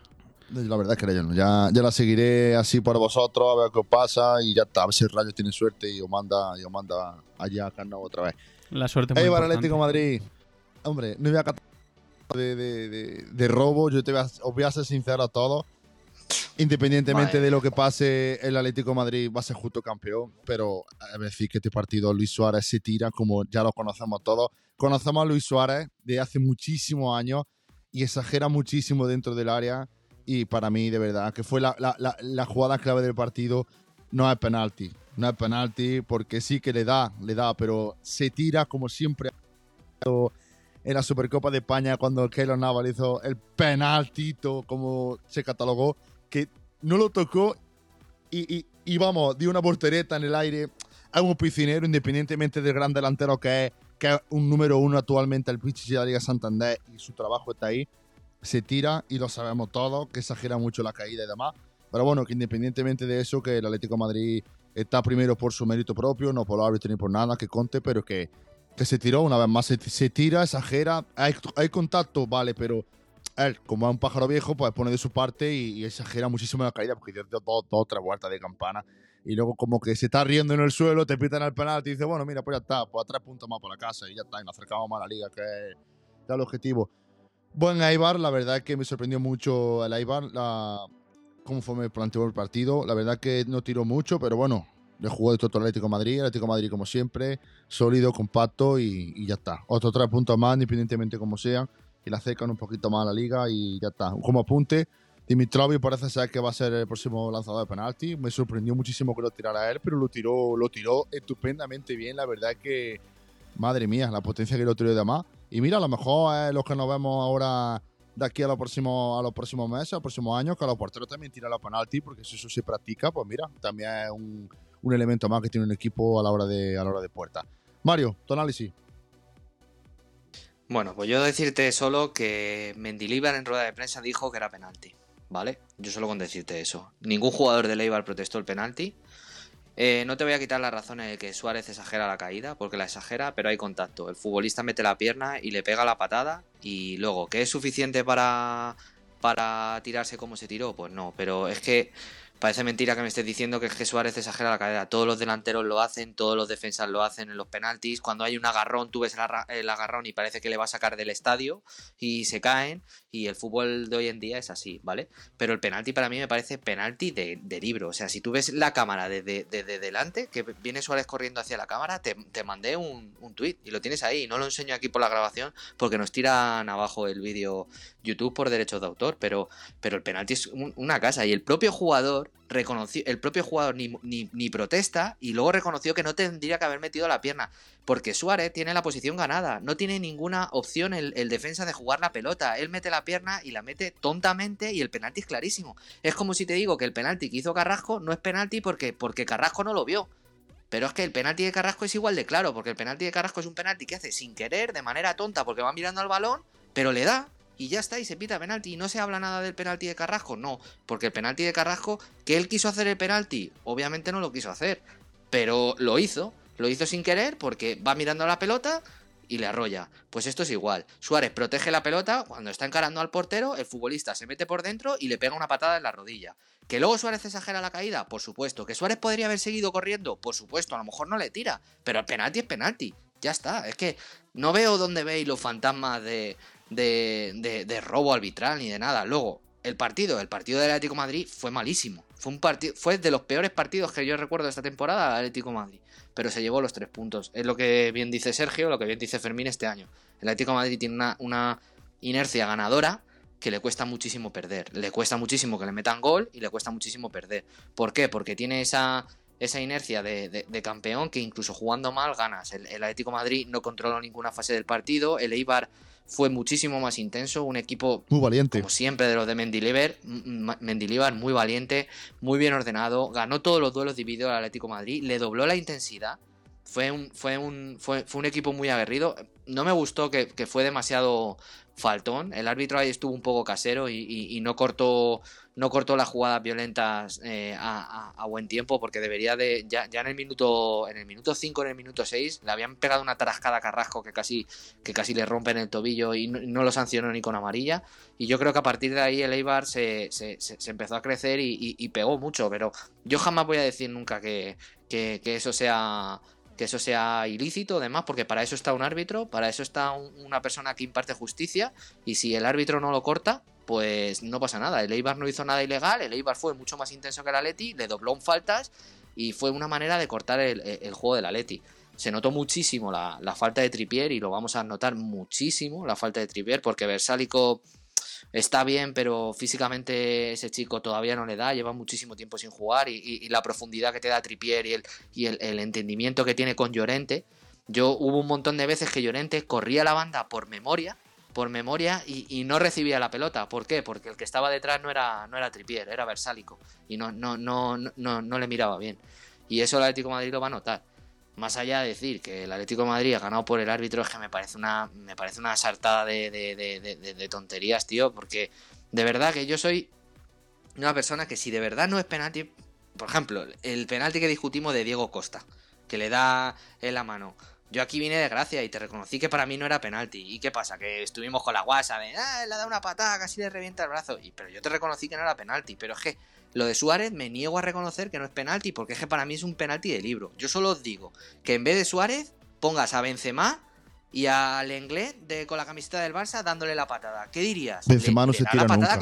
La verdad es que yo no. Ya, ya la seguiré así por vosotros, a ver qué pasa y ya está. A ver si el Rayo tiene suerte y os manda, y os manda allá a Carnot otra vez. La suerte muy Eibar Atlético Madrid. Hombre, no voy a de, de, de, de robo. Yo te voy a, os voy a ser sincero a todos. Independientemente de lo que pase, el Atlético Madrid va a ser justo campeón, pero a decir que este partido Luis Suárez se tira como ya lo conocemos todos. Conocemos a Luis Suárez de hace muchísimos años y exagera muchísimo dentro del área y para mí de verdad que fue la, la, la, jugada clave del partido no es penalti, no es penalti porque sí que le da, le da, pero se tira como siempre en la Supercopa de España cuando Keylor Navas hizo el penaltito como se catalogó que no lo tocó y, y, vamos, dio una portereta en el aire a un piscinero, independientemente del gran delantero que es, que es un número uno actualmente el Pichichi de la Liga Santander y su trabajo está ahí. Se tira y lo sabemos todos, que exagera mucho la caída y demás. Pero bueno, que independientemente de eso, que el Atlético Madrid está primero por su mérito propio, no por los árbitros ni por nada que conte, pero que, que se tiró una vez más. Se, se tira, exagera, hay, hay contacto, vale, pero él, como es un pájaro viejo, pues pone de su parte y, exagera muchísimo la caída porque dio dos, dos, tres vueltas de campana. Y luego, como que se está riendo en el suelo, te pitan el penal, y dice, bueno, mira, pues ya está, pues a tres puntos más por la casa y ya está, y nos acercamos más a la liga, que es, el objetivo. Buen Aibar, la verdad que me sorprendió mucho el Aibar, la, cómo fue me planteó el partido. La verdad que no tiró mucho, pero bueno, le jugó de todo el Atlético Madrid, el Atlético Madrid como siempre, sólido, compacto y, y ya está. Otros tres puntos más, independientemente como sean y le acercan un poquito más a la liga y ya está. Como apunte, Dimitrovic parece ser que va a ser el próximo lanzador de penalti. Me sorprendió muchísimo que lo tirara él, pero lo tiró, lo tiró estupendamente bien. La verdad que, madre mía, la potencia que lo tiró de más. Y mira, a lo mejor es los que nos vemos ahora de aquí a los próximos, a los meses, a los próximos años, que a los porteros también tiran los penalti, porque si eso se practica, pues mira, también es un, un elemento más que tiene un equipo a la hora de, a la hora de puerta. Mario, tu análisis. Bueno, pues yo decirte solo que Mendilibar en rueda de prensa dijo que era penalti, ¿vale? Yo solo con decirte eso. Ningún jugador de Leibar protestó el penalti. Eh, no te voy a quitar la razón de que Suárez exagera la caída, porque la exagera, pero hay contacto. El futbolista mete la pierna y le pega la patada y luego, ¿qué es suficiente para, para tirarse como se tiró? Pues no, pero es que Parece mentira que me estés diciendo que es que Suárez exagera la cadera. Todos los delanteros lo hacen, todos los defensas lo hacen en los penaltis. Cuando hay un agarrón, tú ves el agarrón y parece que le va a sacar del estadio y se caen. Y el fútbol de hoy en día es así, ¿vale? Pero el penalti para mí me parece penalti de, libro. O sea, si tú ves la cámara desde de, delante, que viene Suárez corriendo hacia la cámara, te, mandé un, un tuit y lo tienes ahí. No lo enseño aquí por la grabación porque nos tiran abajo el vídeo YouTube por derechos de autor. Pero, pero el penalti es una casa. Y el propio jugador reconoció, el propio jugador ni, ni, protesta y luego reconoció que no tendría que haber metido la pierna. Porque Suárez tiene la posición ganada. No tiene ninguna opción el, defensa de jugar la pelota. Él mete la pierna y la mete tontamente y el penalti es clarísimo. Es como si te digo que el penalti que hizo Carrasco no es penalti porque, porque Carrasco no lo vio. Pero es que el penalti de Carrasco es igual de claro, porque el penalti de Carrasco es un penalti que hace sin querer, de manera tonta, porque va mirando al balón, pero le da y ya está, y se pita penalti. Y no se habla nada del penalti de Carrasco, no, porque el penalti de Carrasco, que él quiso hacer el penalti, obviamente no lo quiso hacer, pero lo hizo, lo hizo sin querer porque va mirando la pelota y le arrolla. Pues esto es igual. Suárez protege la pelota, cuando está encarando al portero, el futbolista se mete por dentro y le pega una patada en la rodilla. ¿Que luego Suárez exagera la caída? Por supuesto. ¿Que Suárez podría haber seguido corriendo? Por supuesto, a lo mejor no le tira. Pero el penalti es penalti. Ya está. Es que no veo dónde veis los fantasmas de, de, de, robo arbitral ni de nada. Luego, el partido, el partido del Atlético Madrid fue malísimo. Fue un fue de los peores partidos que yo recuerdo de esta temporada del Atlético Madrid. Pero se llevó los tres puntos. Es lo que bien dice Sergio, lo que bien dice Fermín este año. El Atlético Madrid tiene una, inercia ganadora que le cuesta muchísimo perder. Le cuesta muchísimo que le metan gol y le cuesta muchísimo perder. ¿Por qué? Porque tiene esa inercia de, campeón que incluso jugando mal ganas. El, Atlético Madrid no controló ninguna fase del partido, el Eibar fue muchísimo más intenso, un equipo muy valiente. Como siempre de los de Mendilibar, Mendilibar muy valiente, muy bien ordenado, ganó todos los duelos divididos al Atlético Madrid, le dobló la intensidad. Fue un, fue un, fue, un equipo muy aguerrido. No me gustó que, que fue demasiado faltón. El árbitro ahí estuvo un poco casero y, no cortó no cortó las jugadas violentas eh, a, buen tiempo porque debería de ya, en el minuto en el minuto 5 en el minuto 6 le habían pegado una tarascada a Carrasco que casi que casi le rompen el tobillo y no, lo sancionó ni con amarilla. Y yo creo que a partir de ahí el Eibar se, se, empezó a crecer y, pegó mucho pero yo jamás voy a decir nunca que, que eso sea que eso sea ilícito, además, porque para eso está un árbitro, para eso está una persona que imparte justicia, y si el árbitro no lo corta, pues no pasa nada. El Eibar no hizo nada ilegal, el Eibar fue mucho más intenso que el Atleti, le dobló en faltas y fue una manera de cortar el, juego del Atleti. Se notó muchísimo la, falta de Tripier y lo vamos a notar muchísimo la falta de Tripier porque Versálico está bien, pero físicamente ese chico todavía no le da, lleva muchísimo tiempo sin jugar y, la profundidad que te da Tripier y, el, y el, entendimiento que tiene con Llorente. Yo hubo un montón de veces que Llorente corría la banda por memoria, por memoria y, no recibía la pelota. ¿Por qué? Porque el que estaba detrás no era, no era Tripier, era Versálico y no, no, no, no, no le miraba bien. Y eso el Atlético de Madrid lo va a notar más allá de decir que el Atlético de Madrid ha ganado por el árbitro, es que me parece una, me parece una sartada de, tonterías, tío, porque de verdad que yo soy una persona que si de verdad no es penalti, por ejemplo, el penalti que discutimos de Diego Costa, que le da en la mano. Yo aquí vine de gracia y te reconocí que para mí no era penalti. ¿Y qué pasa? Que estuvimos con la guasa de, ah, le da una patada, casi le revienta el brazo. Y, pero yo te reconocí que no era penalti. Pero es que lo de Suárez me niego a reconocer que no es penalti, porque es que para mí es un penalti de libro. Yo solo os digo que en vez de Suárez, pongas a Benzema y al inglés de, con la camiseta del Barça dándole la patada. ¿Qué dirías? Benzema no se tira nunca.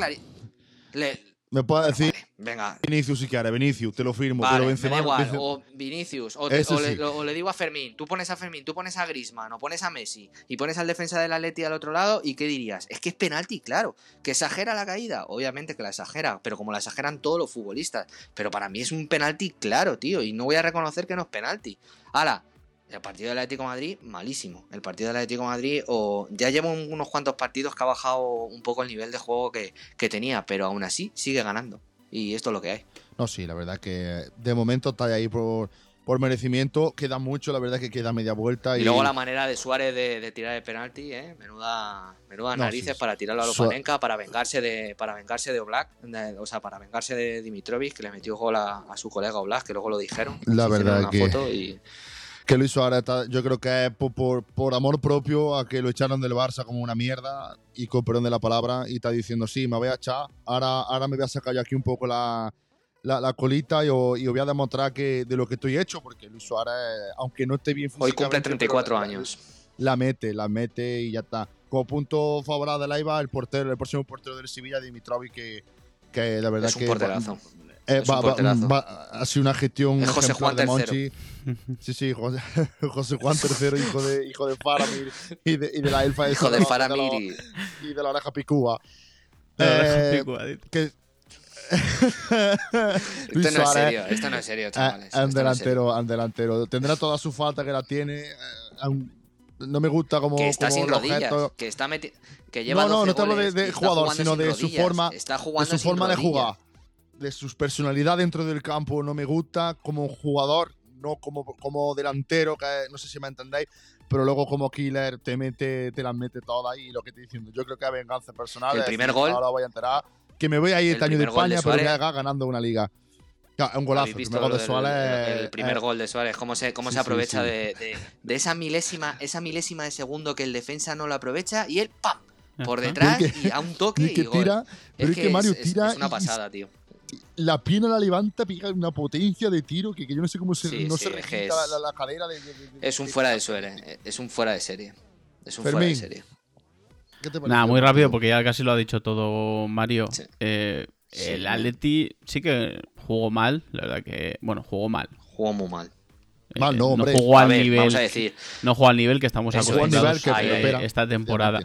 Le, me puede decir venga. Vinicius si quiere, Vinicius, te lo firmo. Vale, me da igual. O Vinicius, o, le, digo a Fermín, tú pones a Fermín, tú pones a Grisman, o pones a Messi, y pones al defensa del Atleti al otro lado, ¿y qué dirías? Es que es penalti, claro. ¿Que exagera la caída? Obviamente que la exagera, pero como la exageran todos los futbolistas. Pero para mí es un penalti claro, tío, y no voy a reconocer que no es penalti. Ahora, el partido del Atlético de Madrid, malísimo. El partido del Atlético de Madrid, o ya llevo unos cuantos partidos que ha bajado un poco el nivel de juego que, tenía, pero aún así sigue ganando. Y esto es lo que hay. No, sí, la verdad que de momento está ahí por, por merecimiento. Queda mucho, la verdad que queda media vuelta. Y, luego la manera de Suárez de, tirar el penalti, ¿eh? menuda, menuda narices para tirarlo a Lopanenka, para vengarse de para vengarse de Oblak, o sea, para vengarse de Dimitrovic, que le metió gol a, su colega Oblak, que luego lo dijeron. La verdad que... Foto y que Luis Suárez yo creo que es por, por, amor propio a que lo echaron del Barça como una mierda y con perdón de la palabra y está diciendo sí, me voy a echar, ahora, ahora me voy a sacar yo aquí un poco la, la, colita y, os voy a demostrar que de lo que estoy hecho porque Luis Suárez, aunque no esté bien Hoy cumple 34 años. La mete, la mete y ya está. Como punto favorable de la IVA, el portero, el próximo portero del Sevilla, Dimitrovic, que, que la verdad es un que porterazo. Eh, ha sido una gestión es José Juan de Monchi. Sí, sí, José, José, Juan III, hijo de, hijo de Faramir y de, y de la elfa Hijo de, Faramir y, de la oreja picúa. La oreja eh, picúa, que, esto no es serio, esto no es serio, chavales. Un delantero, delantero. Tendrá toda su falta que la tiene. Eh, no me gusta como. Que está sin rodillas. Que está que lleva No, no, no te hablo de, jugador, sino de su forma, está jugando de, su forma de jugar de su personalidad dentro del campo no me gusta como jugador, no como, como delantero, que no sé si me entendéis, pero luego como killer te mete, te las mete todas y lo que estoy diciendo. Yo creo que a venganza personal. El primer gol. Ahora voy a enterar. Que me voy a ir este año de España, pero que haga ganando una liga. Un golazo. El primer gol de Suárez. El primer gol de Suárez, cómo se, cómo se aprovecha De, de, esa milésima, esa milésima de segundo que el defensa no lo aprovecha y él ¡pam! Por detrás y a un toque y, tira, Pero es que, Mario tira. Es una pasada, tío la pierna la levanta, pega una potencia de tiro que, yo no sé cómo se, no se la, cadera. De, es un fuera de serie. Es un fuera de serie. Es un fuera de serie. Nada, muy rápido porque ya casi lo ha dicho todo Mario. Eh, el Atleti sí que jugó mal, la verdad que. Bueno, jugó mal. Jugó muy mal. Eh, mal, no, hombre. No jugó al nivel. No jugó al nivel que estamos acostumbrados esta temporada.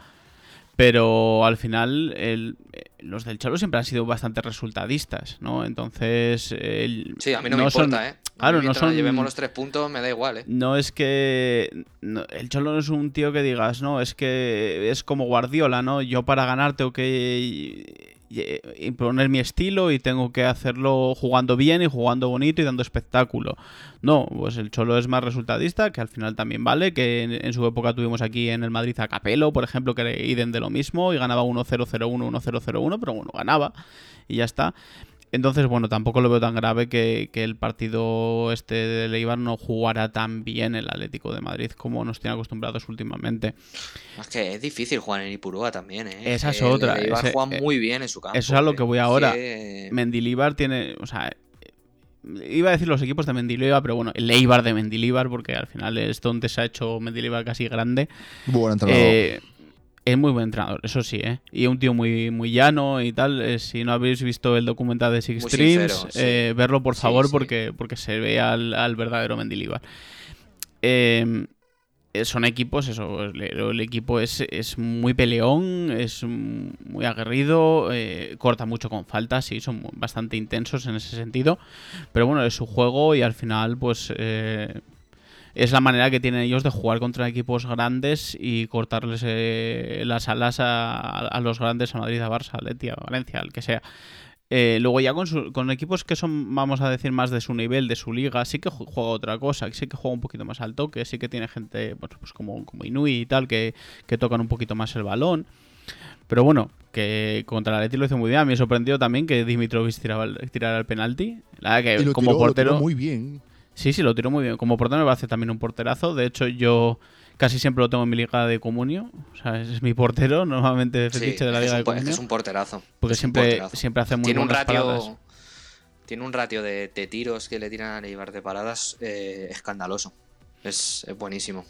Pero al final, el, los del Cholo siempre han sido bastante resultadistas, ¿no? Entonces. sí, a mí no, me importa, ¿eh? Claro, no son. llevemos los tres puntos, me da igual, ¿eh? No es que. no, el Cholo no es un tío que digas, no, es que es como Guardiola, ¿no? Yo para ganar tengo que imponer mi estilo y tengo que hacerlo jugando bien y jugando bonito y dando espectáculo. No, pues el Cholo es más resultadista, que al final también vale, que en, su época tuvimos aquí en el Madrid a Capello, por ejemplo, que idem de lo mismo y ganaba 1-0-0-1, 1-0-0-1, pero bueno, ganaba y ya está. Entonces, bueno, tampoco lo veo tan grave que, que el partido este de Leibar no jugara tan bien el Atlético de Madrid como nos tiene acostumbrados últimamente. Es que es difícil jugar en Ipurúa también, ¿eh? Esa es El otra, Eibar ese- juega eh, muy bien en su campo. eso es a lo ¿eh? que voy ahora. que- Mendilibar tiene, o sea, iba a decir los equipos de Mendilibar, pero bueno, el Eibar de Mendilibar, porque al final es donde se ha hecho Mendilibar casi grande. Buen entrenador. Eh, es muy buen entrenador, eso sí, ¿eh? Y un tío muy, muy llano y tal. eh, si no habéis visto el documental de Six Muy Streams, sincero, sí. eh, verlo por favor sí. Porque, porque se ve al, al verdadero Mendilibar. Eh, eh, son equipos, eso, el, el equipo es, es muy peleón, es muy aguerrido, eh, corta mucho con faltas, sí, son bastante intensos en ese sentido. Pero bueno, es su juego y al final, pues eh, es la manera que tienen ellos de jugar contra equipos grandes y cortarles eh, las alas a, a los grandes, a Madrid, a Barça, a Leti, a Valencia, al que sea. Eh, luego ya con, su- con equipos que son, vamos a decir, más de su nivel, de su liga, sí que ju- juega otra cosa, sí que juega un poquito más al toque, sí que tiene gente pues, pues como, como Inui y tal, que, que tocan un poquito más el balón. Pero bueno, que contra el Atleti lo hizo muy bien. A mí me sorprendió también que Dimitrovic tiraba el- tirara el penalti. La que y lo como tiró, lo portero... tiró muy bien. Sí, sí, lo tiró muy bien. Como portero me parece también un porterazo. De hecho, yo casi siempre lo tengo en mi liga de comunio. O sea, es mi portero, normalmente Sí, de la es, liga es de es que es un porterazo. Porque es siempre, porterazo. siempre hace muy tiene un ratio paradas. tiene un ratio de, de tiros que le tiran a Leibar de paradas eh, escandaloso es, es buenísimo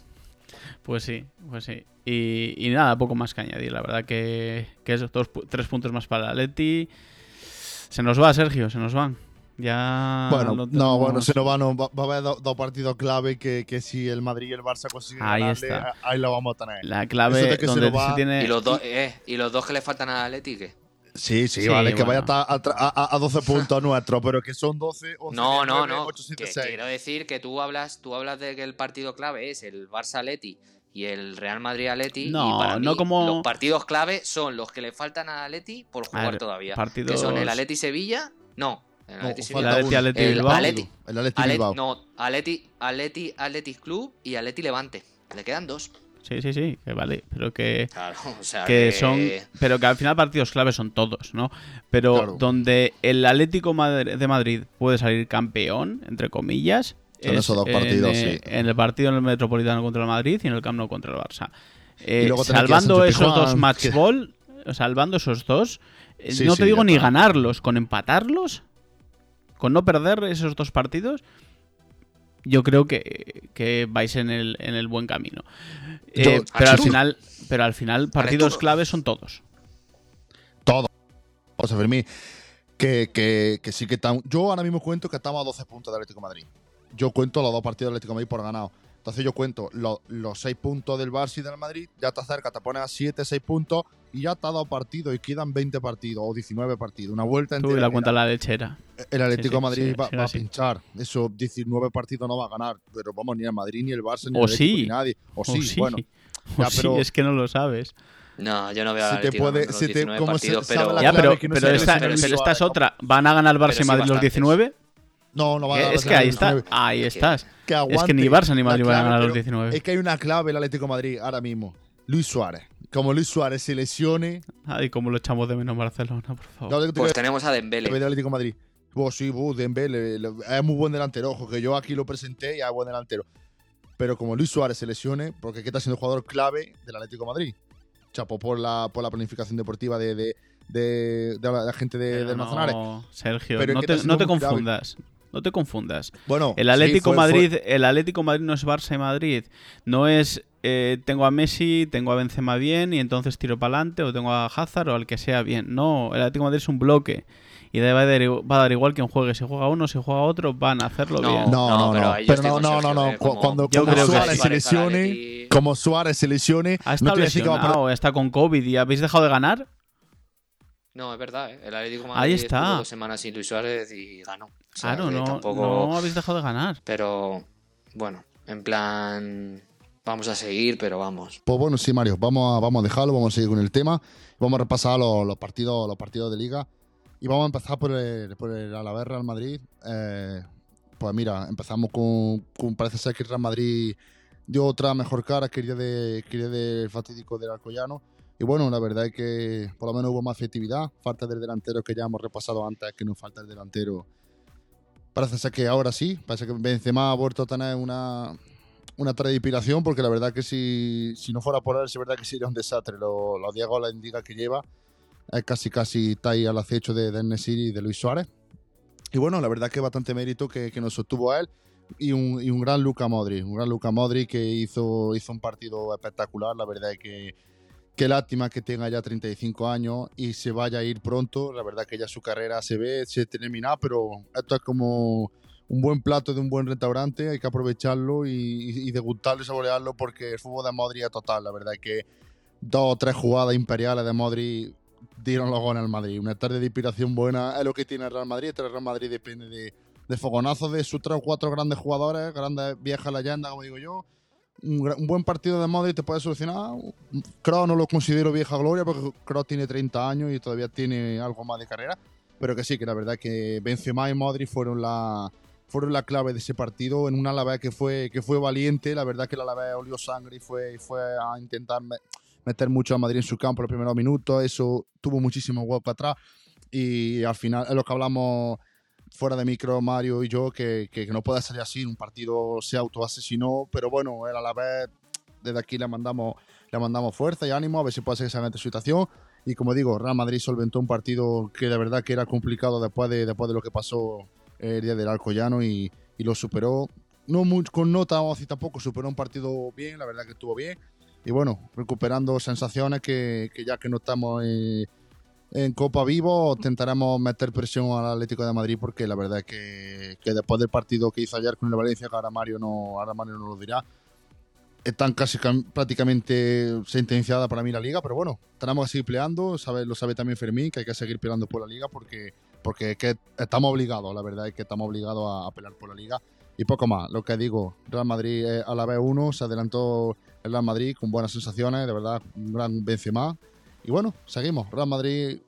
Pues sí, pues sí. Y, y nada, poco más que añadir. La verdad que, que dos, pu- tres puntos más para el Atleti. Se nos va, Sergio, se nos van. Ya. bueno, no, bueno, se nos va, no, va, va a haber dos, dos partidos clave que, que si el Madrid y el Barça consiguen Ahí ganarle, está. ahí lo vamos a tener. La clave se donde nos va- se tiene. y los dos eh, y los dos que le faltan a Atleti ¿qué? Sí, sí, Sí, vale, que vaya a, estar a, a- a 12 puntos nuestros, pero que son 12, 11, no no 9, no 8, 7, que 6. quiero decir que tú hablas tú hablas de que el partido clave es el Barça Atleti y el Real Madrid Atleti No, y para no mí como- los partidos clave son los que le faltan a Atleti por jugar ver, todavía partidos- que son el Atleti Sevilla no el No, Atleti falta El Atleti, El Bilbao. Atleti. El Atleti Alet- Bilbao. no, Atleti, Club y Atleti Levante. Le quedan dos. Sí, sí, sí, que vale. Pero que. Claro, o sea que son pero que al final partidos claves son todos, ¿no? Pero Claro. donde el Atlético de Madrid puede salir campeón, entre comillas, Son es esos dos en, partidos, eh, sí. en el partido en el Metropolitano contra el Madrid y en el Camp Nou contra el Barça. Eh, que salvando esos dos match que- ball, salvando esos dos, eh, Sí, no sí, te digo ni ganarlos, con empatarlos, con no perder esos dos partidos, yo creo que, que vais en el, en el buen camino. Eh, Yo- pero al final, pero al final partidos claves son todos. Todo. José Fermín, que, que, que sí que estamos. Yo ahora mismo cuento que estamos a 12 puntos de Atlético de Madrid. Yo cuento los dos partidos del Atlético de Madrid por ganado. Entonces yo cuento lo- los 6 puntos del Barça y del Madrid, ya está cerca, te pones a 7, 6 puntos y ya está a dos partidos y quedan 20 partidos o 19 partidos. Una vuelta Tú entera. y la cuenta la lechera. El Atlético Sí, de Madrid sí, va, a pinchar. Eso, 19 partidos no va a ganar. Pero vamos, ni el Madrid, ni el Barça, ni O el Atlético, sí. ni nadie. O O sí, sí, bueno. o Ya, sí, pero- es que no lo sabes. No, yo no veo a te Atleti puede- se te- 19 ¿cómo se partidos, pero la Ya, pero, pero esta, es otra. ¿Van a ganar Barça Pero y sí Madrid los bastantes. 19? No, no va a Eh, ganar es que ahí de está. Ahí Que- estás. Que Es que ni Barça ni Madrid van a ganar los pero 19. Es que hay una clave en el Atlético de Madrid ahora mismo. Luis Suárez. Como Luis Suárez se lesione, Ay, cómo lo echamos de menos Barcelona, por favor. pues tenemos a Dembele. del Atlético de Madrid. Vos sí, vos, Dembele, le- es muy buen delantero. Ojo, que yo aquí lo presenté y es buen delantero. Pero como Luis Suárez se lesione, porque aquí está siendo jugador clave del Atlético de Madrid. Chapo por la, por la planificación deportiva de, de, de- de la, la gente de, Manzanares. no, Sergio, Pero no que te, no clave. No te confundas. Bueno, El sí, Atlético fue- Madrid, fue- el Atlético Madrid no es Barça y Madrid. No es eh, tengo a Messi, tengo a Benzema bien y entonces tiro para adelante o tengo a Hazard o al que sea bien. No, el Atlético de Madrid es un bloque y va a dar, va a dar igual quien juegue. Si juega uno, si juega otro, van a hacerlo No, bien. No, No, no, pero Pero no, no, no, no. como- Cuando, Yo cuando creo que Suárez sí. se lesione, como Suárez se lesione, Ha no lesionado, está con COVID y habéis dejado de ganar. No, es verdad, ¿eh? el Atlético Ahí Madrid está. estuvo dos semanas sin Luis Suárez y ganó. O sea, Claro, que no, tampoco... no habéis dejado de ganar. Pero bueno, en plan, vamos a seguir, pero vamos. Pues bueno, sí, Mario, vamos a, vamos a dejarlo, vamos a seguir con el tema. Vamos a repasar los, los partidos, los partidos de liga. Y vamos a empezar por el, por el Alavés Real Madrid. Eh, pues mira, empezamos con, con- Parece ser que el Real Madrid dio otra mejor cara que el día, de, que el día del fatídico del Alcoyano. Y bueno, la verdad es que por lo menos hubo más efectividad. Falta del delantero que ya hemos repasado antes, que nos falta el delantero. Parece ser que ahora sí. Parece que Benzema ha vuelto a tener una, una inspiración, porque la verdad que si, si no fuera por él, es verdad que sería un desastre. Lo- Los 10 goles indica que lleva. Es casi, casi está ahí al acecho de, de Nesiri y de Luis Suárez. Y bueno, la verdad que bastante mérito que, que nos sostuvo a él. Y un, y un gran Luca Modric, un gran Luca Modric que hizo, hizo un partido espectacular. La verdad es que qué lástima que tenga ya 35 años y se vaya a ir pronto. La verdad que ya su carrera se ve, se termina, pero esto es como un buen plato de un buen restaurante, hay que aprovecharlo y, y, degustarlo y saborearlo porque el fútbol de Modric es total. La verdad es que dos o tres jugadas imperiales de Modric dieron los goles al Madrid. Una tarde de inspiración buena es lo que tiene el Real Madrid. El Real Madrid depende de, de fogonazos de sus tres o cuatro grandes jugadores, grandes viejas leyendas, como digo yo. Un, un buen partido de Modric te puede solucionar. Kroos no lo considero vieja gloria porque Kroos tiene 30 años y todavía tiene algo más de carrera. Pero que sí, que la verdad que Benzema y Modric fueron la, fueron la clave de ese partido en un Alavés que fue, que fue valiente. La verdad que el Alavés olió sangre y fue, fue a intentar me- meter mucho a Madrid en su campo los primeros minutos. Eso tuvo muchísimo hueco atrás. Y al final, es lo que hablamos fuera de micro, Mario y yo, que, que, no puede salir así. Un partido se autoasesinó, pero bueno, él a la vez, desde aquí le mandamos, le mandamos fuerza y ánimo a ver si puede ser que salga esta situación. Y como digo, Real Madrid solventó un partido que de verdad que era complicado después de, después de lo que pasó el día del Alcoyano y, y lo superó. No mucho, con nota, decir tampoco, superó un partido bien, la verdad que estuvo bien. Y bueno, recuperando sensaciones que, que ya que no estamos en, en Copa Vivo, intentaremos meter presión al Atlético de Madrid porque la verdad es que, que después del partido que hizo ayer con el Valencia, que ahora Mario no, ahora Mario no lo dirá, están casi cam- prácticamente sentenciada para mí la liga, pero bueno, tenemos que seguir peleando, sabe, lo sabe también Fermín, que hay que seguir peleando por la liga porque, porque que estamos obligados, la verdad es que estamos obligados a, a pelear por la liga. Y poco más, lo que digo, Real Madrid a la vez 1, se adelantó el Real Madrid con buenas sensaciones, de verdad, un gran Benzema. Y bueno, seguimos, Real Madrid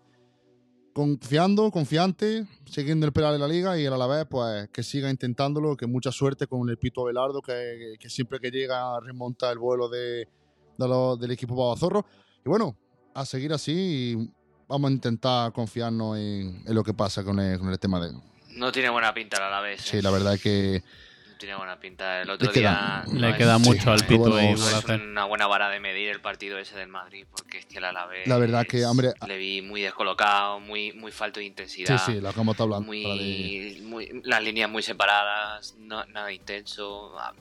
confiando, confiante, siguiendo el pedal de la liga y el Alavés, pues que siga intentándolo, que mucha suerte con el Pito Abelardo, que, que siempre que llega remonta el vuelo de, de lo- del equipo Babazorro. Y bueno, a seguir así y vamos a intentar confiarnos en, en lo que pasa con el, con el tema de... No tiene buena pinta a la vez. Sí, la verdad es que tiene buena pinta. El otro queda- día. Le no queda es- mucho al no pito bueno, es hacer. una buena vara de medir el partido ese del Madrid, porque es que el Alavés La verdad que, hombre, le vi muy descolocado, muy, muy falto de intensidad. sí, sí, lo que hemos hablando. muy, muy- las líneas muy separadas, no- nada intenso. A,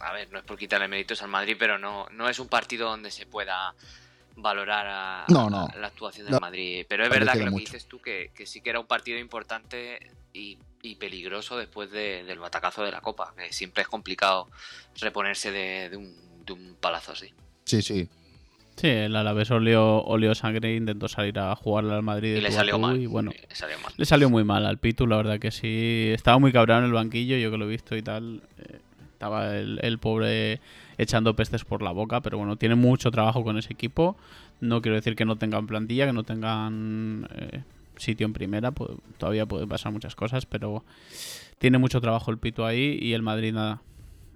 a ver, no es por quitarle méritos al Madrid, pero no, no es un partido donde se pueda valorar a, No, no. a la actuación del. Madrid. Pero es verdad que lo que dices tú, que, que sí que era un partido importante y, y peligroso después de- del batacazo de la Copa, que siempre es complicado reponerse de, de un, de un palazo así. Sí, sí. Sí, el Alavés olió, olió sangre e intentó salir a jugarle al Madrid. Y le salió mal. Y bueno, le salió mal. le salió muy mal al Pitu, la verdad que sí. Estaba muy cabreado en el banquillo, yo que lo he visto y tal. eh, estaba el, el pobre echando pestes por la boca, pero bueno, tiene mucho trabajo con ese equipo. No quiero decir que no tengan plantilla, que no tengan eh, sitio en primera, pu- todavía pueden pasar muchas cosas, pero tiene mucho trabajo el Pitu ahí y el Madrid nada.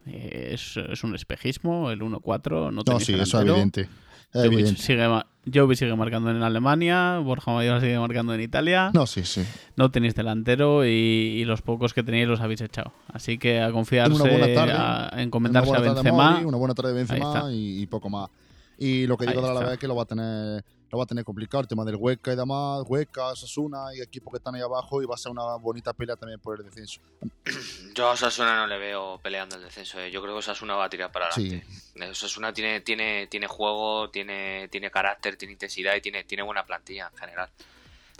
Eh, es, es un espejismo, el 1-4, no No, sí, eso es evidente. Es Jovic evidente. sigue, Jovic sigue marcando en Alemania, Borja Mayor sigue marcando en Italia. No, sí, sí. No tenéis delantero y, y los pocos que tenéis los habéis echado. Así que a confiarse, tarde. a Una encomendarse a Benzema. Modric, una buena tarde de Benzema y, y poco más. Y lo que digo de la vez es que lo va a tener lo va a tener complicado el tema del Huesca y demás, Huesca, Sasuna y equipos que están ahí abajo y va a ser una bonita pelea también por el descenso. Yo a Osasuna no le veo peleando el descenso. eh. Yo creo que Osasuna va a tirar para Sí. adelante. Eh, Osasuna tiene, tiene, tiene juego, tiene, tiene carácter, tiene intensidad y tiene, tiene buena plantilla en general.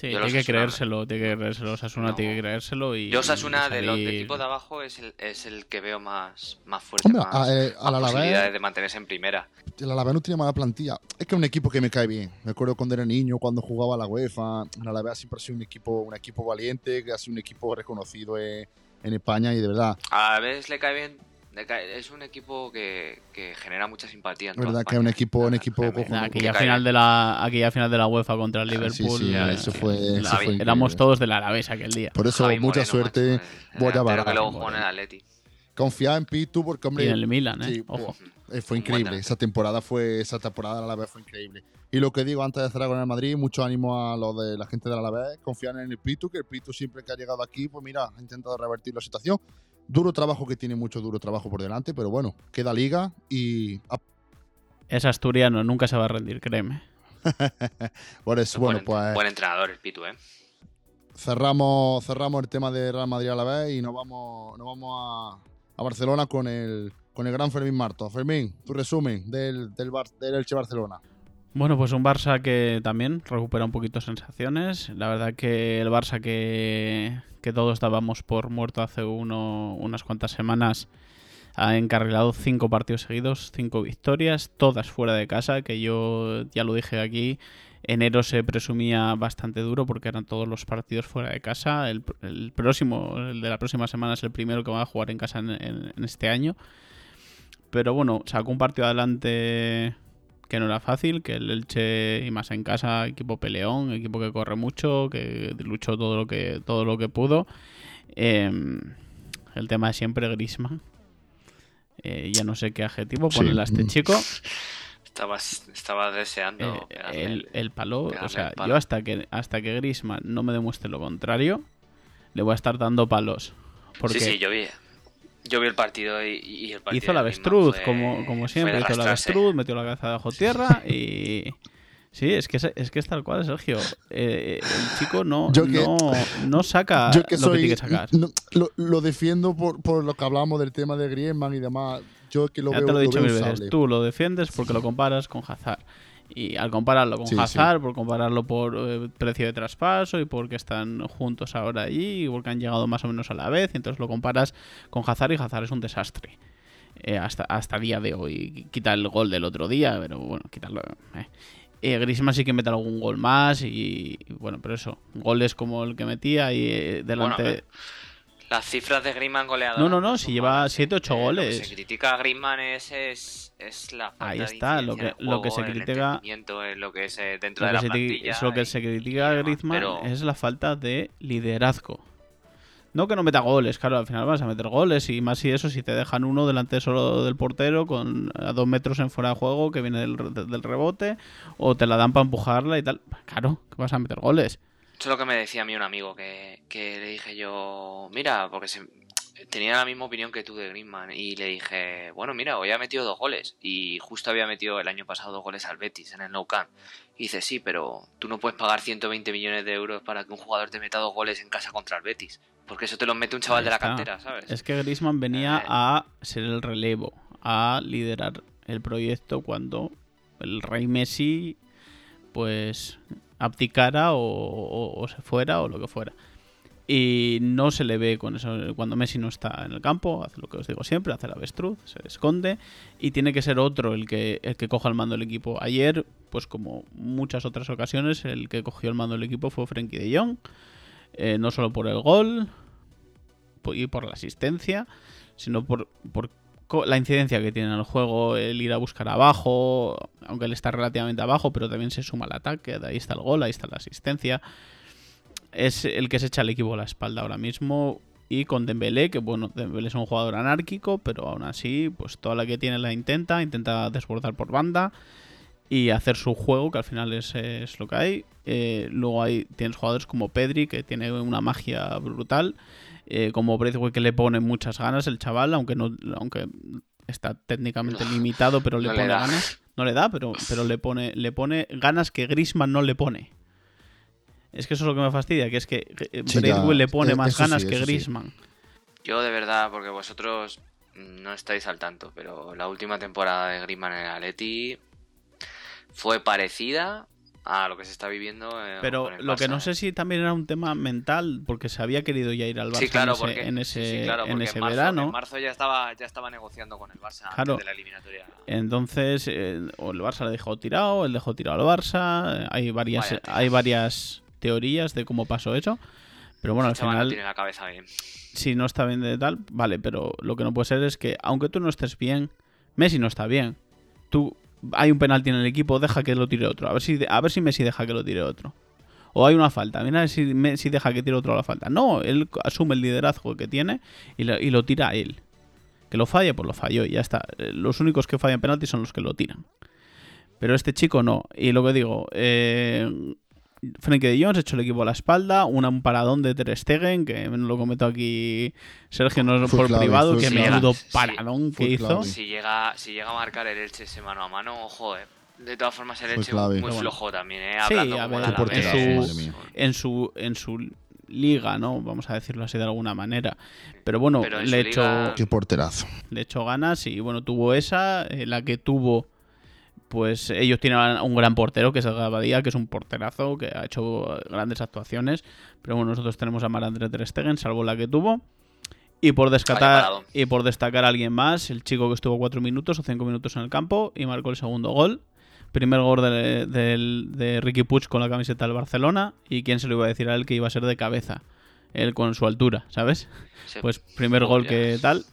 Sí, tiene que creérselo, tiene que creérselo. Osasuna tiene que creérselo y. Yo Osasuna de los equipos de abajo es el, es el que veo más, más fuerte, más, a, eh, posibilidades de mantenerse en primera. El Alavés no tiene mala plantilla. Es que es un equipo que me cae bien. Me acuerdo cuando era niño, cuando jugaba a la UEFA. El Alavés siempre ha sido un equipo, un equipo valiente, que ha sido un equipo reconocido en, en España y de verdad. A la vez le cae bien es un equipo que, genera mucha simpatía. Es verdad que es un equipo, un equipo aquella final de la aquella final de la UEFA contra el ah, Liverpool. eso fue, éramos todos del Alavés aquel día. Por eso mucha suerte. voy a que luego en el Atleti. Confía en Pitu porque hombre. Y en el Milan, ¿eh? Ojo. Eh, fue increíble. Esa temporada fue esa temporada la Alavés fue increíble. Y lo que digo antes de cerrar con el Madrid, mucho ánimo a los de la gente de la Alavés, confían en el Pitu, que el Pitu siempre que ha llegado aquí, pues mira, ha intentado revertir la situación. Duro trabajo que tiene mucho duro trabajo por delante, pero bueno, queda liga y. Es asturiano, nunca se va a rendir, créeme. por eso, bueno, pues. Buen entrenador el Pitu, ¿eh? Cerramos, cerramos el tema de Real Madrid a la vez y nos vamos, nos vamos a, Barcelona con el, con el gran Fermín Marto. Fermín, tu resumen del, del, del Elche Barcelona. Bueno, pues un Barça que también recupera un poquito sensaciones. La verdad que el Barça que, todos dábamos por muerto hace uno, unas cuantas semanas ha encarrilado cinco partidos seguidos, cinco victorias, todas fuera de casa, que yo ya lo dije aquí. Enero se presumía bastante duro porque eran todos los partidos fuera de casa. El, próximo, el de la próxima semana es el primero que va a jugar en casa en este año. Pero bueno, sacó un partido adelante que no era fácil, que el Elche y más en casa, equipo peleón, equipo que corre mucho, que luchó todo lo que todo lo que pudo. Em, el tema de siempre Grisman. Eh, ya no sé qué adjetivo ponerle a este chico. Estaba, deseando eh, el, palo, o sea, yo hasta que hasta que Grisman no me demuestre lo contrario, le voy a estar dando palos. Porque sí, sí, yo vi. Yo vi el partido y, el partido Hizo la avestruz, como, como siempre. Hizo la avestruz, metió la cabeza bajo tierra y. Sí, es que es, que es tal cual, Sergio. Eh, el chico no, no, saca lo que tiene que sacar. lo, defiendo por, por, lo que hablábamos del tema de Griezmann y demás. Yo que lo ya veo, te lo he dicho mil veces. Tú lo defiendes porque lo comparas con Hazard. Y al compararlo con Hazard, por compararlo por eh, precio de traspaso y porque están juntos ahora allí y porque han llegado más o menos a la vez, y entonces lo comparas con Hazard y Hazard es un desastre. Eh, hasta, hasta día de hoy. Quita el gol del otro día, pero bueno, quitarlo. Eh. eh Griezmann sí que mete algún gol más y, bueno, pero eso, goles como el que metía y delante... las cifras de Griezmann goleador. No, no, no, si lleva 7-8 goles. Lo que se critica a Griezmann es, es es la falta Ahí está, lo que, lo que se critica. lo que es eh, dentro de la plantilla. Es lo que se critica a Griezmann es la falta de liderazgo. No que no meta goles, claro, al final vas a meter goles y más y eso si te dejan uno delante solo del portero con a dos metros en fuera de juego que viene del, del rebote o te la dan para empujarla y tal. Claro, que vas a meter goles. Eso es lo que me decía a mí un amigo que, que le dije yo, mira, porque se, tenía la misma opinión que tú de Griezmann y le dije, bueno, mira, hoy ha metido dos goles y justo había metido el año pasado dos goles al Betis en el Nou Camp. Y dice, sí, pero tú no puedes pagar 120 millones de euros para que un jugador te meta dos goles en casa contra el Betis, porque eso te lo mete un chaval de la cantera, ¿sabes? Es que Griezmann venía eh. a ser el relevo, a liderar el proyecto cuando el rey Messi pues abdicara o se fuera o lo que fuera y no se le ve con eso cuando Messi no está en el campo, hace lo que os digo siempre, hace la avestruz, se esconde y tiene que ser otro el que, el que coja el mando del equipo. Ayer, pues como muchas otras ocasiones, el que cogió el mando del equipo fue Frenkie de Jong, eh, no solo por el gol y por la asistencia, sino por, por la incidencia que tiene en el juego, el ir a buscar abajo, aunque él está relativamente abajo, pero también se suma al ataque, de ahí está el gol, ahí está la asistencia es el que se echa el equipo a la espalda ahora mismo. Y con Dembélé, que bueno, Dembélé es un jugador anárquico, pero aún así, pues toda la que tiene la intenta, intenta desbordar por banda y hacer su juego, que al final es, lo que hay. Eh, luego hay, tienes jugadores como Pedri, que tiene una magia brutal, eh, como Braithwaite, que le pone muchas ganas el chaval, aunque no aunque está técnicamente limitado, pero le pone ganas. No le da, pero, pero le, pone, le pone ganas que Grisman no le pone. Es que eso es lo que me fastidia, que es que Braithwaite le pone más ganas que Grisman. Yo de verdad, porque vosotros no estáis al tanto, pero la última temporada de Griezmann en el Atleti fue parecida a lo que se está viviendo. eh, Pero lo que no eh. sé si también era un tema mental, porque se había querido ya ir al Barça Sí, claro, en ese, porque, en sí, ese, sí, claro, en porque ese marzo, verano. En marzo ya estaba, ya estaba negociando con el Barça Claro. antes de la eliminatoria. Entonces, eh, o el Barça le dejó tirado, él dejó tirado al Barça. eh, Hay varias, hay varias teorías de cómo pasó eso. Pero bueno, al chaval no final, tiene la cabeza bien. si no está bien de tal, vale, pero lo que no puede ser es que, aunque tú no estés bien, Messi no está bien. Tú, hay un penalti en el equipo, deja que lo tire otro. A ver si, a ver si Messi deja que lo tire otro. O hay una falta, mira a ver si Messi deja que tire otro la falta. No, él asume el liderazgo que tiene y lo, y lo tira a él. Que lo falle, pues lo falló y ya está. Eh, Los únicos que fallan penalti son los que lo tiran. Pero este chico no. Y lo que digo, eh, Frenkie de Jong se echó el equipo a la espalda, una- un paradón de Ter Stegen, que lo comentó aquí Sergio no por clave, privado, que clave. menudo Sí, paradón que fue hizo. clave. Si llega, si llega a marcar el Elche ese mano a mano, ojo, eh. De todas formas, el Fue Elche muy bueno. flojo también, eh. Sí, Hablando a como ver, la madre mía. En su, en su liga, ¿no? Vamos a decirlo así de alguna manera. Pero bueno, Pero en le su echó, liga- Qué porterazo. le echó ganas y bueno, tuvo esa, eh, la que tuvo, pues ellos tienen un gran portero que es el Gabadía, que es un porterazo, que ha hecho grandes actuaciones. Pero bueno, nosotros tenemos a Marandre Ter Stegen, salvo la que tuvo. Y por, descatar, y por destacar a alguien más, el chico que estuvo cuatro minutos o cinco minutos en el campo y marcó el segundo gol. Primer gol de, Ricky Puig con la camiseta del Barcelona. ¿Y quién se lo iba a decir a él que iba a ser de cabeza? Él con su altura, ¿sabes? Pues primer gol que tal.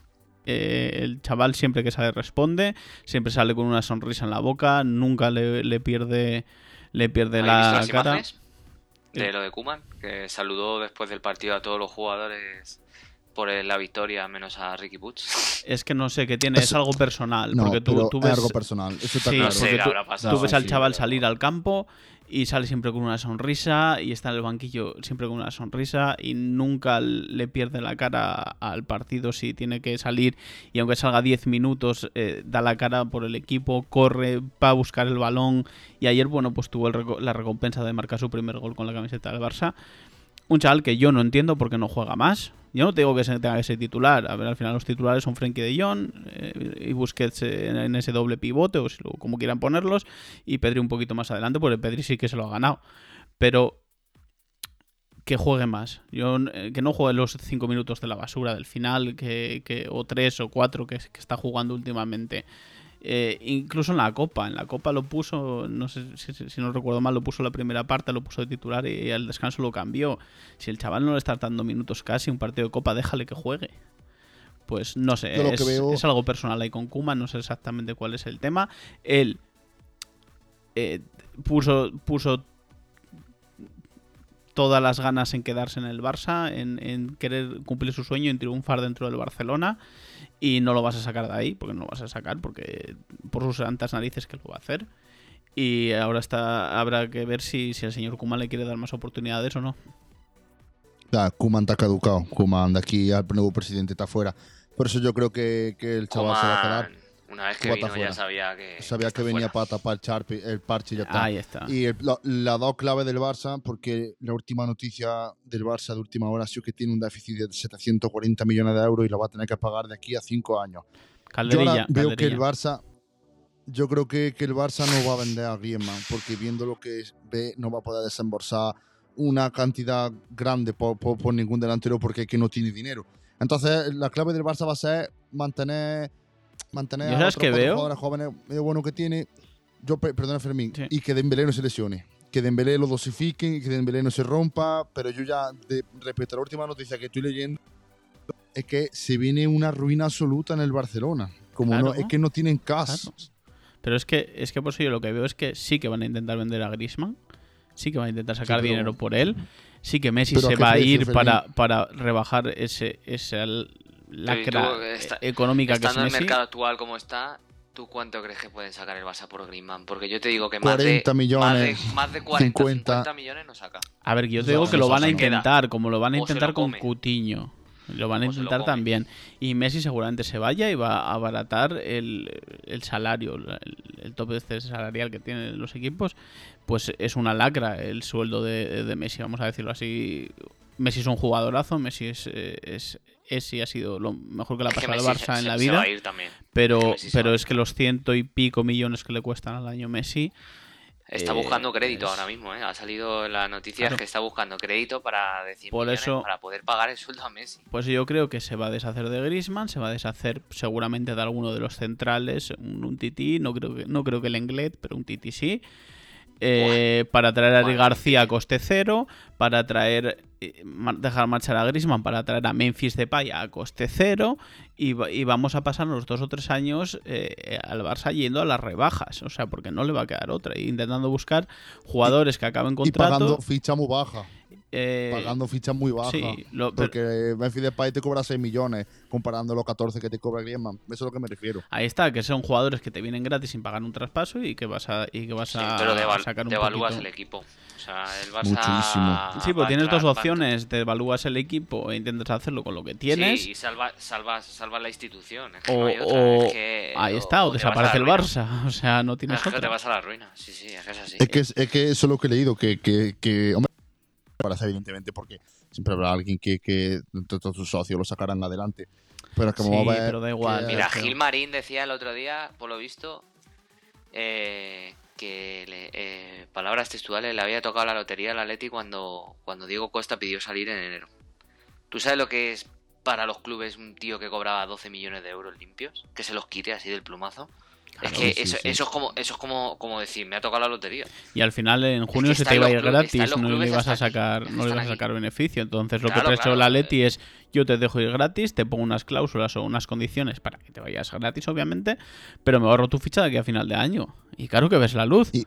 Eh, el chaval siempre que sale responde, siempre sale con una sonrisa en la boca, nunca le, le pierde le pierde ¿Habéis visto la las cara. de lo de Kuman? Que saludó después del partido a todos los jugadores por la victoria, menos a Ricky Puig. Es que no sé qué tiene, es algo personal, No, porque tú, pero tú es ves algo personal. Eso está Sí, no sé tú- ves al chaval salir al campo y sale siempre con una sonrisa y está en el banquillo siempre con una sonrisa y nunca le pierde la cara al partido si tiene que salir y aunque salga 10 minutos eh, da la cara por el equipo, corre, va a buscar el balón y ayer bueno pues tuvo la recompensa de marcar su primer gol con la camiseta del Barça. Un chaval que yo no entiendo por qué no juega más. Yo no te digo que se tenga que ser titular. A ver, al final los titulares son Frenkie de Jong eh, y Busquets en, en ese doble pivote, o si como quieran ponerlos, y Pedri un poquito más adelante, porque Pedri sí que se lo ha ganado. Pero que juegue más. Yo, eh, que no juegue los cinco minutos de la basura del final, que, que- o tres o cuatro que, que está jugando últimamente. Eh, incluso en la Copa, en la Copa lo puso, no sé si, no recuerdo mal, lo puso la primera parte, lo puso de titular y al descanso lo cambió. Si el chaval no le está dando minutos casi, un partido de Copa, déjale que juegue. Pues no sé, veo- es algo personal ahí con Kuma, no sé exactamente cuál es el tema. Él eh, puso, puso todas las ganas en quedarse en el Barça, en, en querer cumplir su sueño, en triunfar dentro del Barcelona. Y no lo vas a sacar de ahí, porque no lo vas a sacar, porque por sus santas narices que lo va a hacer. Y ahora está habrá que ver si, si el señor Kuman le quiere dar más oportunidades o no. Ya, Kuman está caducado. Kuman de aquí al nuevo presidente está fuera. Por eso yo creo que, que el chaval se va a quedar. Una vez que vino fuera. ya sabía que Sabía que venía fuera. para tapar el, charpe- el parche y ya está. Ahí está. Y el- la, la dos clave del Barça, porque la última noticia del Barça de última hora ha sido que tiene un déficit de 740 millones de euros y lo va a tener que pagar de aquí a cinco años. Yo Calderilla, ahora veo que el. Barça, yo creo que, que el Barça no va a vender a Griezmann, porque viendo lo que ve, no va a poder desembolsar una cantidad grande por, por- por ningún delantero porque es que no tiene dinero. Entonces, la clave del Barça va a ser mantener, mantener ¿Yo a veo? jugadores jóvenes medio bueno que tiene. Yo, pe- perdona Fermín, Sí. y que Dembélé no se lesione. Que Dembélé lo dosifique y que Dembélé no se rompa, pero yo ya, de, respecto a la última noticia que estoy leyendo, es que se viene una ruina absoluta en el Barcelona. Como Claro. no, es que no tienen cash. Claro. Pero es que, es que por eso yo lo que veo es que sí que van a intentar vender a Griezmann, sí que van a intentar sacar pero- dinero por él, sí que Messi ¿Pero a se va a ir para, para rebajar ese, esa l- lacra económica que es Estando en el Messi. mercado actual como está, ¿tú cuánto crees que pueden sacar el Barça por Griezmann? Porque yo te digo que más 40 de, millones, más de, más de 40, 50. 50 millones no saca. A ver, que yo te No, digo que lo van a queda. intentar, como lo van a intentar con. Cutiño. Lo van a intentar también. Y Messi seguramente se vaya y va a abaratar el, el salario, el, el tope este salarial que tienen los equipos. Pues es una lacra el sueldo de, de Messi, vamos a decirlo así. Messi es un jugadorazo, Messi es, eh, es, es y ha sido lo mejor que le ha pasado al Barça se- en la se vida. va a ir también. Pero, pero es que los ciento y pico millones que le cuestan al año Messi Está Eh, buscando crédito es- ahora mismo, ¿eh? Ha salido en las noticias Claro. que está buscando crédito para decir Por eso- para poder pagar el sueldo a Messi. Pues yo creo que se va a deshacer de Griezmann, se va a deshacer seguramente de alguno de los centrales, un, un Titi, no creo que no creo que el Englet, pero un Titi sí. Eh, para traer a Ari García a coste cero, para traer eh, dejar marchar a Griezmann, para traer a Memphis Depay a coste cero y, va- y vamos a pasar los dos o tres años eh, al Barça yendo a las rebajas, o sea, porque no le va a quedar otra, e intentando buscar jugadores que acaben Y contrato. pagando ficha muy baja. Eh, Pagando fichas muy bajas. sí, lo- pero- porque Memphis Depay te cobra 6 millones comparando los 14 que te cobra Griezmann. Eso es a lo que me refiero. Ahí está, que son jugadores que te vienen gratis sin pagar un traspaso y que vas a, y que vas Sí, a pero deval- sacar un devalúas poquito. el equipo. O sea, el Barça Muchísimo. Sí, pues tienes dos opciones. Te evalúas el equipo e intentas hacerlo con lo que tienes. Sí, y salva, salvas, salvas la institución. Es que o, no hay otra, o- es que- ahí está, o, desaparece el. Barça. O sea, no tienes Es que te otra. vas a la ruina. Sí, sí, es que es así. Es que, es que eso es lo que he leído, que, que, que hombre, parece evidentemente porque siempre habrá alguien que, que entre todos sus socios lo sacarán adelante. Pero es que Sí, vamos a ver pero da igual. que- Mira, pero- Gil Marín decía el otro día, por lo visto, eh, que le- eh, palabras textuales le había tocado la lotería al Atleti cuando, cuando Diego Costa pidió salir en enero. ¿Tú sabes lo que es para los clubes un tío que cobraba 12 millones de euros limpios? Que se los quite así del plumazo. Es que sí, eso, sí. eso es como eso es como, como decir, me ha tocado la lotería. Y al final en junio que se te iba a ir gratis, no le ibas a aquí, sacar, es no le ibas a sacar beneficio. Entonces lo Claro, que te ha hecho claro, la. Leti es yo te dejo ir gratis, te pongo unas cláusulas o unas condiciones para que te vayas gratis, obviamente, pero me ahorro tu ficha de aquí a final de año. Y claro que ves la luz. Y-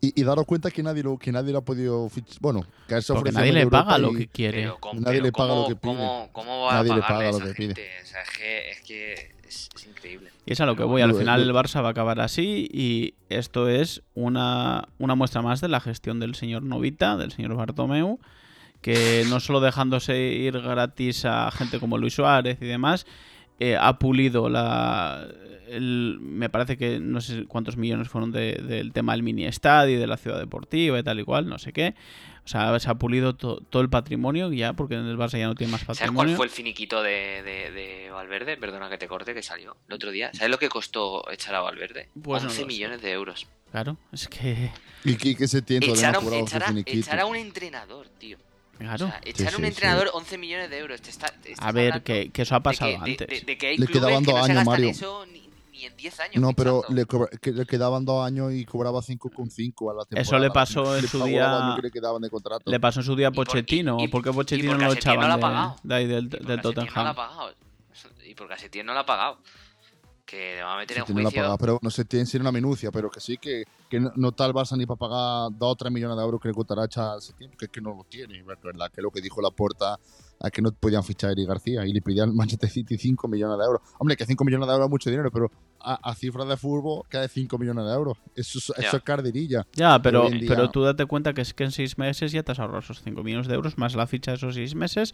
Y, y daros cuenta que nadie lo, que nadie lo ha podido fichar. Bueno, que a Porque nadie le paga lo que quiere. Pero, Nadie pero le paga ¿cómo, lo que pide. ¿cómo, cómo va Nadie a le paga a lo que pide. gente? O sea, es que es, que es, es increíble. Y es a lo que voy. Al final el Barça va a acabar así y esto es una, una muestra más de la gestión del señor Novita, del señor Bartomeu, que no solo dejándose ir gratis a gente como Luis Suárez y demás, eh, ha pulido la... el- me parece que no sé cuántos millones fueron de- del tema del mini estadio, de la ciudad deportiva y tal y cual, no sé qué. O sea, se ha pulido to- todo el patrimonio ya, porque en el Barça ya no tiene más ¿Sabes patrimonio. cuál fue el finiquito de, de, de Valverde? Perdona que te corte, que salió el otro día. ¿Sabes lo que costó echar a Valverde? Pues no 11 lo sé. millones de euros. Claro, es que... Y que se tiene a, a- echar a un entrenador, tío. Claro. O sea, echar a un sí, sí. entrenador 11 millones de euros. Te está- te A ver, que, que eso ha de pasado que, antes. de- de que hay Le clubes quedaban que dos no años, gastan Mario. eso ni, ni en 10 años. No, pero le, cobra- que le quedaban dos años y cobraba 5,5 a la temporada. Eso le pasó en Le su día- que le quedaban de contrato. Le pasó en su día a Y por- Pochettino. y- y- ¿Por qué y Pochettino porque no lo no echaban lo ha de, pagado. de ahí del, Y porque del Setién no la ha Tottenham? pagado. Y porque no la ha pagado. Que le va a meter Sí, en tiene juicio. paga, pero no se tiene en una minucia, pero que sí que, que no, no el Barça ni para pagar 2 o 3 millones de euros que le costará echar ese tiempo, que es que no lo tiene, es verdad, que lo que dijo la puerta a que no podían fichar a Eric García y le pedían al Manchester City 5 millones de euros. Hombre, que 5 millones de euros es mucho dinero, pero a, a cifras de fútbol que de 5 millones de euros. Eso, es- eso Ya. es carderilla. Ya, pero, hoy en día- pero tú date cuenta que es que en seis meses ya te has ahorrado esos 5 millones de euros más la ficha de esos seis meses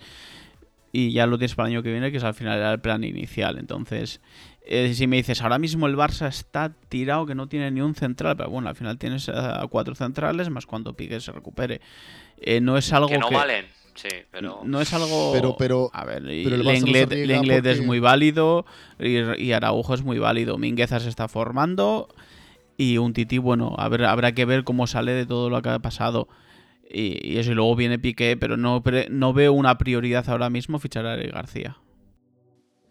y ya lo tienes para el año que viene, que es al final era el plan inicial. Entonces, eh, si me dices, ahora mismo el Barça está tirado que no tiene ni un central, pero bueno, al final tienes a cuatro centrales más cuando Piqué se recupere. Eh, no es algo que no que- valen. Sí, pero. No es algo. Pero- pero- A ver, pero el Lenglet, es muy válido y, y Araujo es muy válido. Mingueza se está formando y un Titi, bueno, a ver, habrá que ver cómo sale de todo lo que ha pasado. Y, y eso, y luego viene Piqué, pero no, pre- no veo una prioridad ahora mismo fichar a Eric García.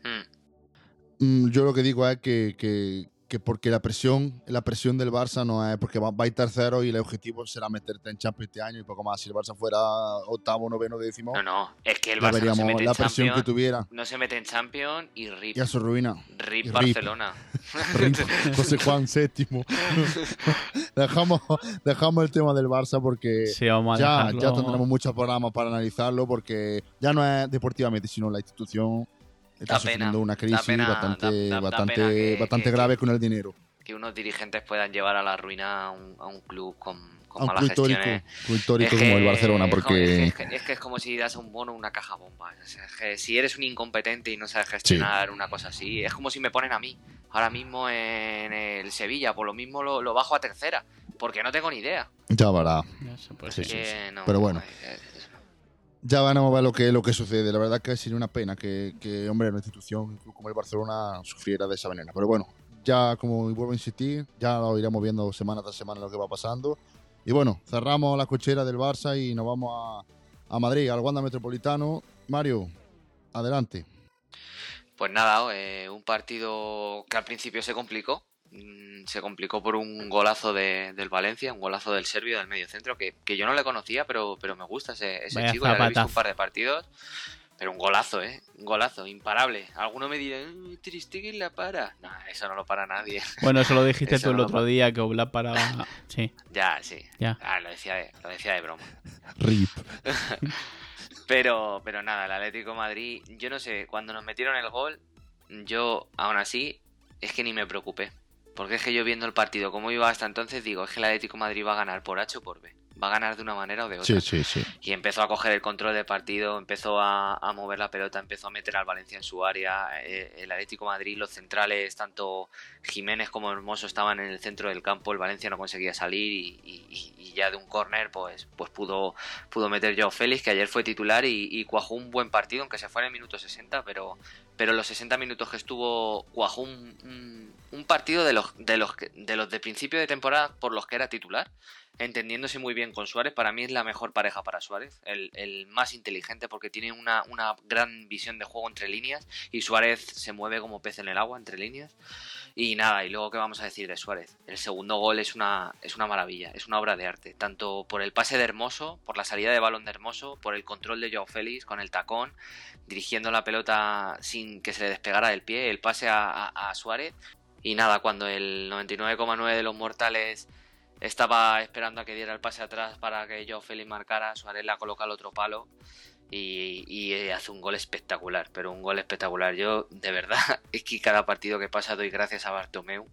Mm, Mm, yo lo que digo es que, que, que porque la presión la presión del Barça no es porque va, va a ir tercero y el objetivo será meterte en Champions este año y poco más. Si el Barça fuera octavo, noveno, décimo, No, no. Es que el Barça no se mete la en presión que Champions. tuviera No se mete en Champions y RIP. y a su ruina. RIP. Barcelona. Rip, José Juan séptimo. dejamos, dejamos el tema del Barça porque Sí, vamos a ya, ya tendremos muchos programas para analizarlo porque ya no es deportivamente, sino la institución está Da sufriendo una da crisis pena, bastante, da- da- da bastante, pena que- bastante que- grave con el dinero. que unos dirigentes puedan llevar a la ruina a un, a un club con, con A un malas club gestiones. histórico Es como el que- Barcelona, es como- porque Es que, es que es como si das un bono a una caja bomba. O sea, es que si eres un incompetente y no sabes gestionar una cosa así, es como si me ponen a mí, ahora mismo en el Sevilla, por lo mismo lo, lo bajo a tercera, porque no tengo ni idea. ya verá. Sé, pues Sí, sí. sí, no, Pero bueno. eh, Ya van a ver lo que, lo que sucede. La verdad que sería una pena que, que, hombre, una institución como el Barcelona sufriera de esa manera. Pero bueno, ya como vuelvo a insistir, ya lo iremos viendo semana tras semana lo que va pasando. Y bueno, cerramos la cochera del Barça y nos vamos a, a Madrid, al Wanda Metropolitano. Mario, adelante. Pues nada, eh, un partido que al principio se complicó. Mm, se complicó por un golazo de, del Valencia, un golazo del serbio del medio centro, que, que yo no le conocía, pero, pero me gusta ese, ese chico. He visto un par de partidos. Pero un golazo, ¿eh? Un golazo, imparable. Alguno me dirá, Tristegui la para. No, eso no lo para nadie. Bueno, eso lo dijiste tú el otro día, que Oblak paraba. Sí. Ya, sí. Ya. Ah, lo decía de, lo decía de broma. Rip. pero, pero nada, el Atlético Madrid, yo no sé, cuando nos metieron el gol, yo aún así, es que ni me preocupé. Porque es que yo viendo el partido como iba hasta entonces, digo, es que el Atlético Madrid va a ganar por H o por B va a ganar de una manera o de otra. Sí, sí, sí. Y empezó a coger el control del partido, empezó a, mover la pelota, empezó a meter al Valencia en su área. Eh, el Atlético Madrid, los centrales, tanto Jiménez como Hermoso estaban en el centro del campo. El Valencia no conseguía salir y, ya de un córner pues, pues pudo, pudo meter Joe Félix, que ayer fue titular y, cuajó un buen partido, aunque se fue en el minuto 60, pero, pero los 60 minutos que estuvo cuajó un, un, partido de los, de, los, de los de principio de temporada por los que era titular entendiéndose muy bien con Suárez. Para mí es la mejor pareja para Suárez, el, más inteligente porque tiene una, gran visión de juego entre líneas y Suárez se mueve como pez en el agua entre líneas. Y nada, y luego qué vamos a decir de Suárez. El segundo gol es una, maravilla, es una obra de arte, tanto por el pase de Hermoso, por la salida de balón de Hermoso, por el control de Joao Félix con el tacón, dirigiendo la pelota sin que se le despegara del pie, el pase a, a Suárez. Y nada, cuando el 99,9 de los mortales estaba esperando a que diera el pase atrás para que yo Félix marcara, Suárez la coloca al otro palo y, hace un gol espectacular, pero un gol espectacular. Yo, de verdad, es que cada partido que pasa doy gracias a Bartomeu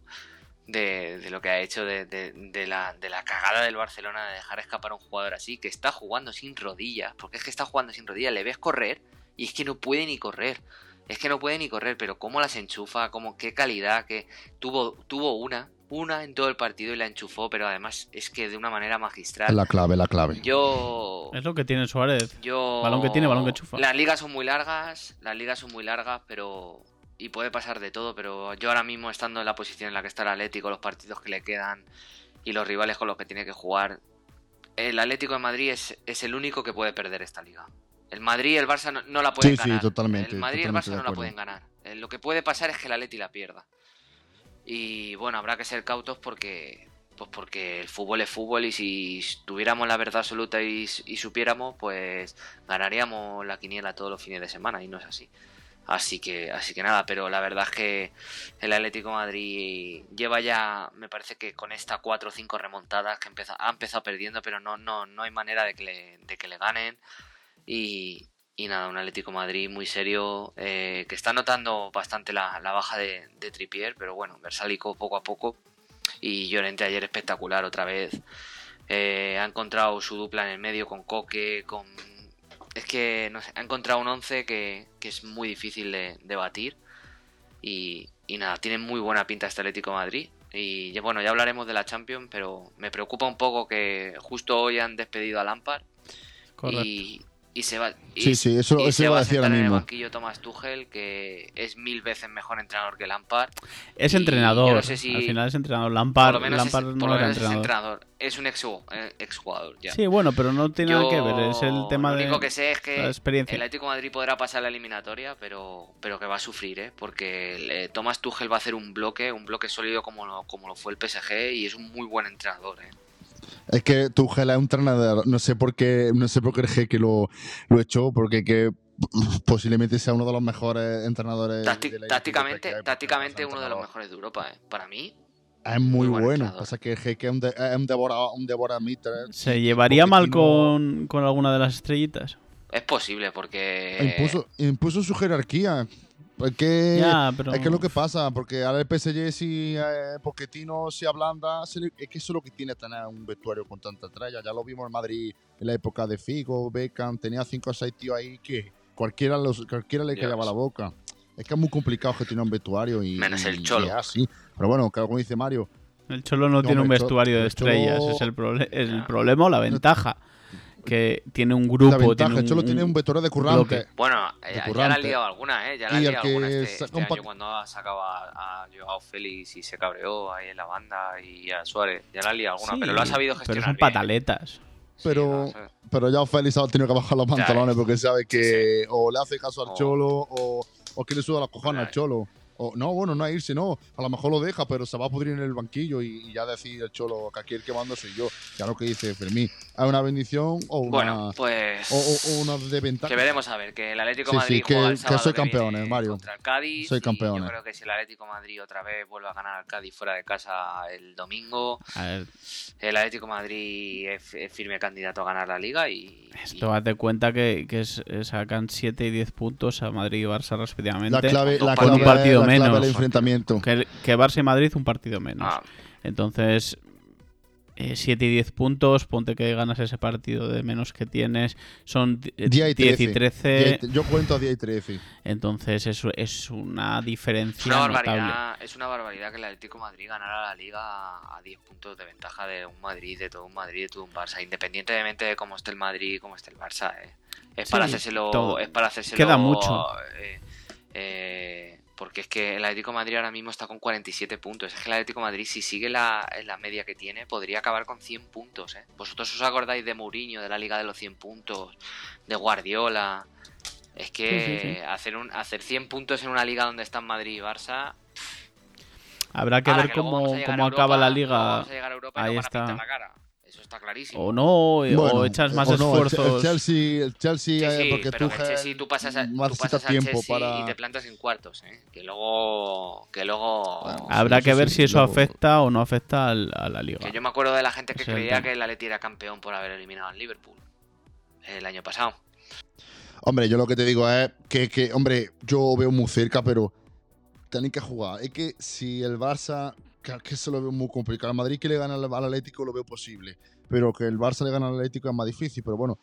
de, lo que ha hecho, de, de, la, de cagada del Barcelona de dejar escapar a un jugador así, que está jugando sin rodillas, porque es que está jugando sin rodillas, le ves correr y es que no puede ni correr. Es que no puede ni correr, pero cómo las enchufa, como qué calidad, que tuvo, tuvo una, una en todo el partido y la enchufó, pero además es que de una manera magistral. La clave, la clave. Yo. Es lo que tiene Suárez. Yo. Balón que tiene, balón que enchufa. Las ligas son muy largas, las ligas son muy largas, pero. Y puede pasar de todo, pero yo ahora mismo estando en la posición en la que está el Atlético, los partidos que le quedan y los rivales con los que tiene que jugar, el Atlético de Madrid es, es el único que puede perder esta liga. El Madrid y el Barça no, la pueden ganar. Sí, totalmente. El Madrid y el Barça no la pueden ganar. Eh, lo que puede pasar es que el Atleti la pierda. Y bueno, habrá que ser cautos porque pues porque el fútbol es fútbol y si tuviéramos la verdad absoluta y, supiéramos, pues ganaríamos la quiniela todos los fines de semana y no es así. Así que, así que nada, pero la verdad es que el Atlético Madrid lleva ya, me parece que con estas cuatro o cinco remontadas que ha empezado perdiendo, pero no, no, no hay manera de que le, de que le ganen. Y, y nada, un Atlético Madrid muy serio eh, que está notando bastante la, baja de, de, Tripier, pero bueno, Versálico poco a poco y Llorente ayer espectacular otra vez. Eh, ha encontrado su dupla en el medio con Coque, con... Es que, no sé, ha encontrado un 11 que, es muy difícil de, batir y, y, nada, tiene muy buena pinta este Atlético Madrid. Y bueno, ya hablaremos de la Champions, pero me preocupa un poco que justo hoy han despedido a Lampard. Y, y se va, sí, sí, eso, eso va a decir en el banquillo Thomas Tuchel, que es mil veces mejor entrenador que Lampard. Es entrenador. Al final es entrenador. Lampard, Lampard no era entrenador. Es un ex, eh, ex jugador. Ya. Sí, bueno, pero no tiene nada que ver. Es el tema de. Lo único que sé es que experiencia. el Atlético de Madrid podrá pasar la eliminatoria, pero, pero que va a sufrir, ¿eh? Porque Thomas Tuchel va a hacer un bloque, un bloque sólido como lo, como lo fue el PSG y es un muy buen entrenador, ¿eh? Es que Tuchel es un entrenador, no sé por qué, no sé por qué que lo, lo echó, porque que posiblemente sea uno de los mejores entrenadores. tácticamente, tácticamente uno de los mejores de Europa, ¿eh? para mí. Es muy, bueno. Pasa que es un, de, un ¿Se llevaría mal con, con alguna de las estrellitas? Es posible, porque. Impuso, impuso su jerarquía. Es que, es que lo que pasa, porque ahora el PSG si eh, Pochettino se ablanda, es que eso es lo que tiene tener un vestuario con tanta estrella. Ya lo vimos en Madrid en la época de Figo, Beckham, tenía 5 o 6 tíos ahí que cualquiera, los, cualquiera le callaba la boca. Es que es muy complicado gestionar un vestuario y... Menos el Cholo. así. Pero bueno, como dice Mario... El Cholo no, tiene un vestuario de estrellas, es el, el problema o la ventaja que tiene un grupo. La ventaja, tiene Cholo un- tiene un vector de currante. Bueno, De ya, ya la currante. han liado alguna, ¿eh? Ya la el liado alguna este, este año cuando ha sacado a, Joao Félix y se cabreó ahí en la banda y a Suárez. Ya la han liado alguna, Sí, pero lo ha sabido Pero gestionar son bien. pataletas. Sí, Pero- lo ha sabido. Pero ya Félix ha tenido que bajar los pantalones eh. porque sabe que Sí, o le hace caso al O- Cholo o, o que le suda la cojones al Cholo. O, no, bueno, no a irse, no. A lo mejor lo deja, pero se va a pudrir en el banquillo y, y ya decir el Cholo que aquí el que mando soy yo. Ya lo que dice Fermín. ¿Es una bendición o una, Bueno, pues. o, o- o una desventaja? Que veremos a ver, que el Atlético Sí, Madrid sí, que- juega el que soy campeones, Mario. contra el Cádiz. Soy y campeones. Yo creo que si el Atlético Madrid otra vez vuelve a ganar al Cádiz fuera de casa el domingo, A ver, el Atlético Madrid es, es firme candidato a ganar la Liga y. esto haz de cuenta que, que es- eh, sacan 7 y 10 puntos a Madrid y Barça respectivamente. La clave, con la un clave, partido la clave menos. del enfrentamiento. Que, que Barça y Madrid un partido menos. Ah, Entonces, 7 y 10 puntos, ponte que ganas ese partido de menos que tienes, son di- Día y 10 y 13. 13, Día y- Yo cuento a 10 y 13. entonces eso es una es diferencia una notable. barbaridad, es una barbaridad que el Atlético de Madrid ganara la Liga a 10 puntos de ventaja de un Madrid, de todo un Madrid, de todo un Barça, independientemente de cómo esté el Madrid y cómo esté el Barça. eh. Es Sí, para hacérselo, es para hacérselo. Queda mucho. eh, eh, porque es que el Atlético de Madrid ahora mismo está con 47 puntos. Es que el Atlético de Madrid, si sigue la, la media que tiene, podría acabar con 100 puntos. ¿eh? ¿Vosotros os acordáis de Mourinho, de la Liga de los 100 puntos, de Guardiola? Es que Sí, sí, sí. Hacer, un, hacer 100 puntos en una liga donde están Madrid y Barça. Habrá que Ahora, ver que cómo, a cómo a acaba Europa, la liga. Vamos a llegar a Europa y Ahí nos van a está. pintar la cara. Eso está clarísimo. O no, o echas más o no, el- esfuerzos. El Chelsea, el Chelsea Sí, eh, sí, porque pero tú, el Chelsea tú pasas, a, tú pasas al Chelsea para. y te plantas en cuartos, ¿eh? Que luego... Que luego... Bueno, Habrá Sí, que ver sí, si eso luego- afecta o no afecta al- a la liga. Que yo me acuerdo de la gente que creía que el Atleti era campeón por haber eliminado al Liverpool el año pasado. Hombre, yo lo que te digo es que, que, hombre, yo veo muy cerca, pero tienen que jugar. Es que si el Barça, que, que eso lo veo muy complicado. El Madrid que le gana al, al Atlético lo veo posible, pero que el Barça le gana al Atlético es más difícil. Pero bueno,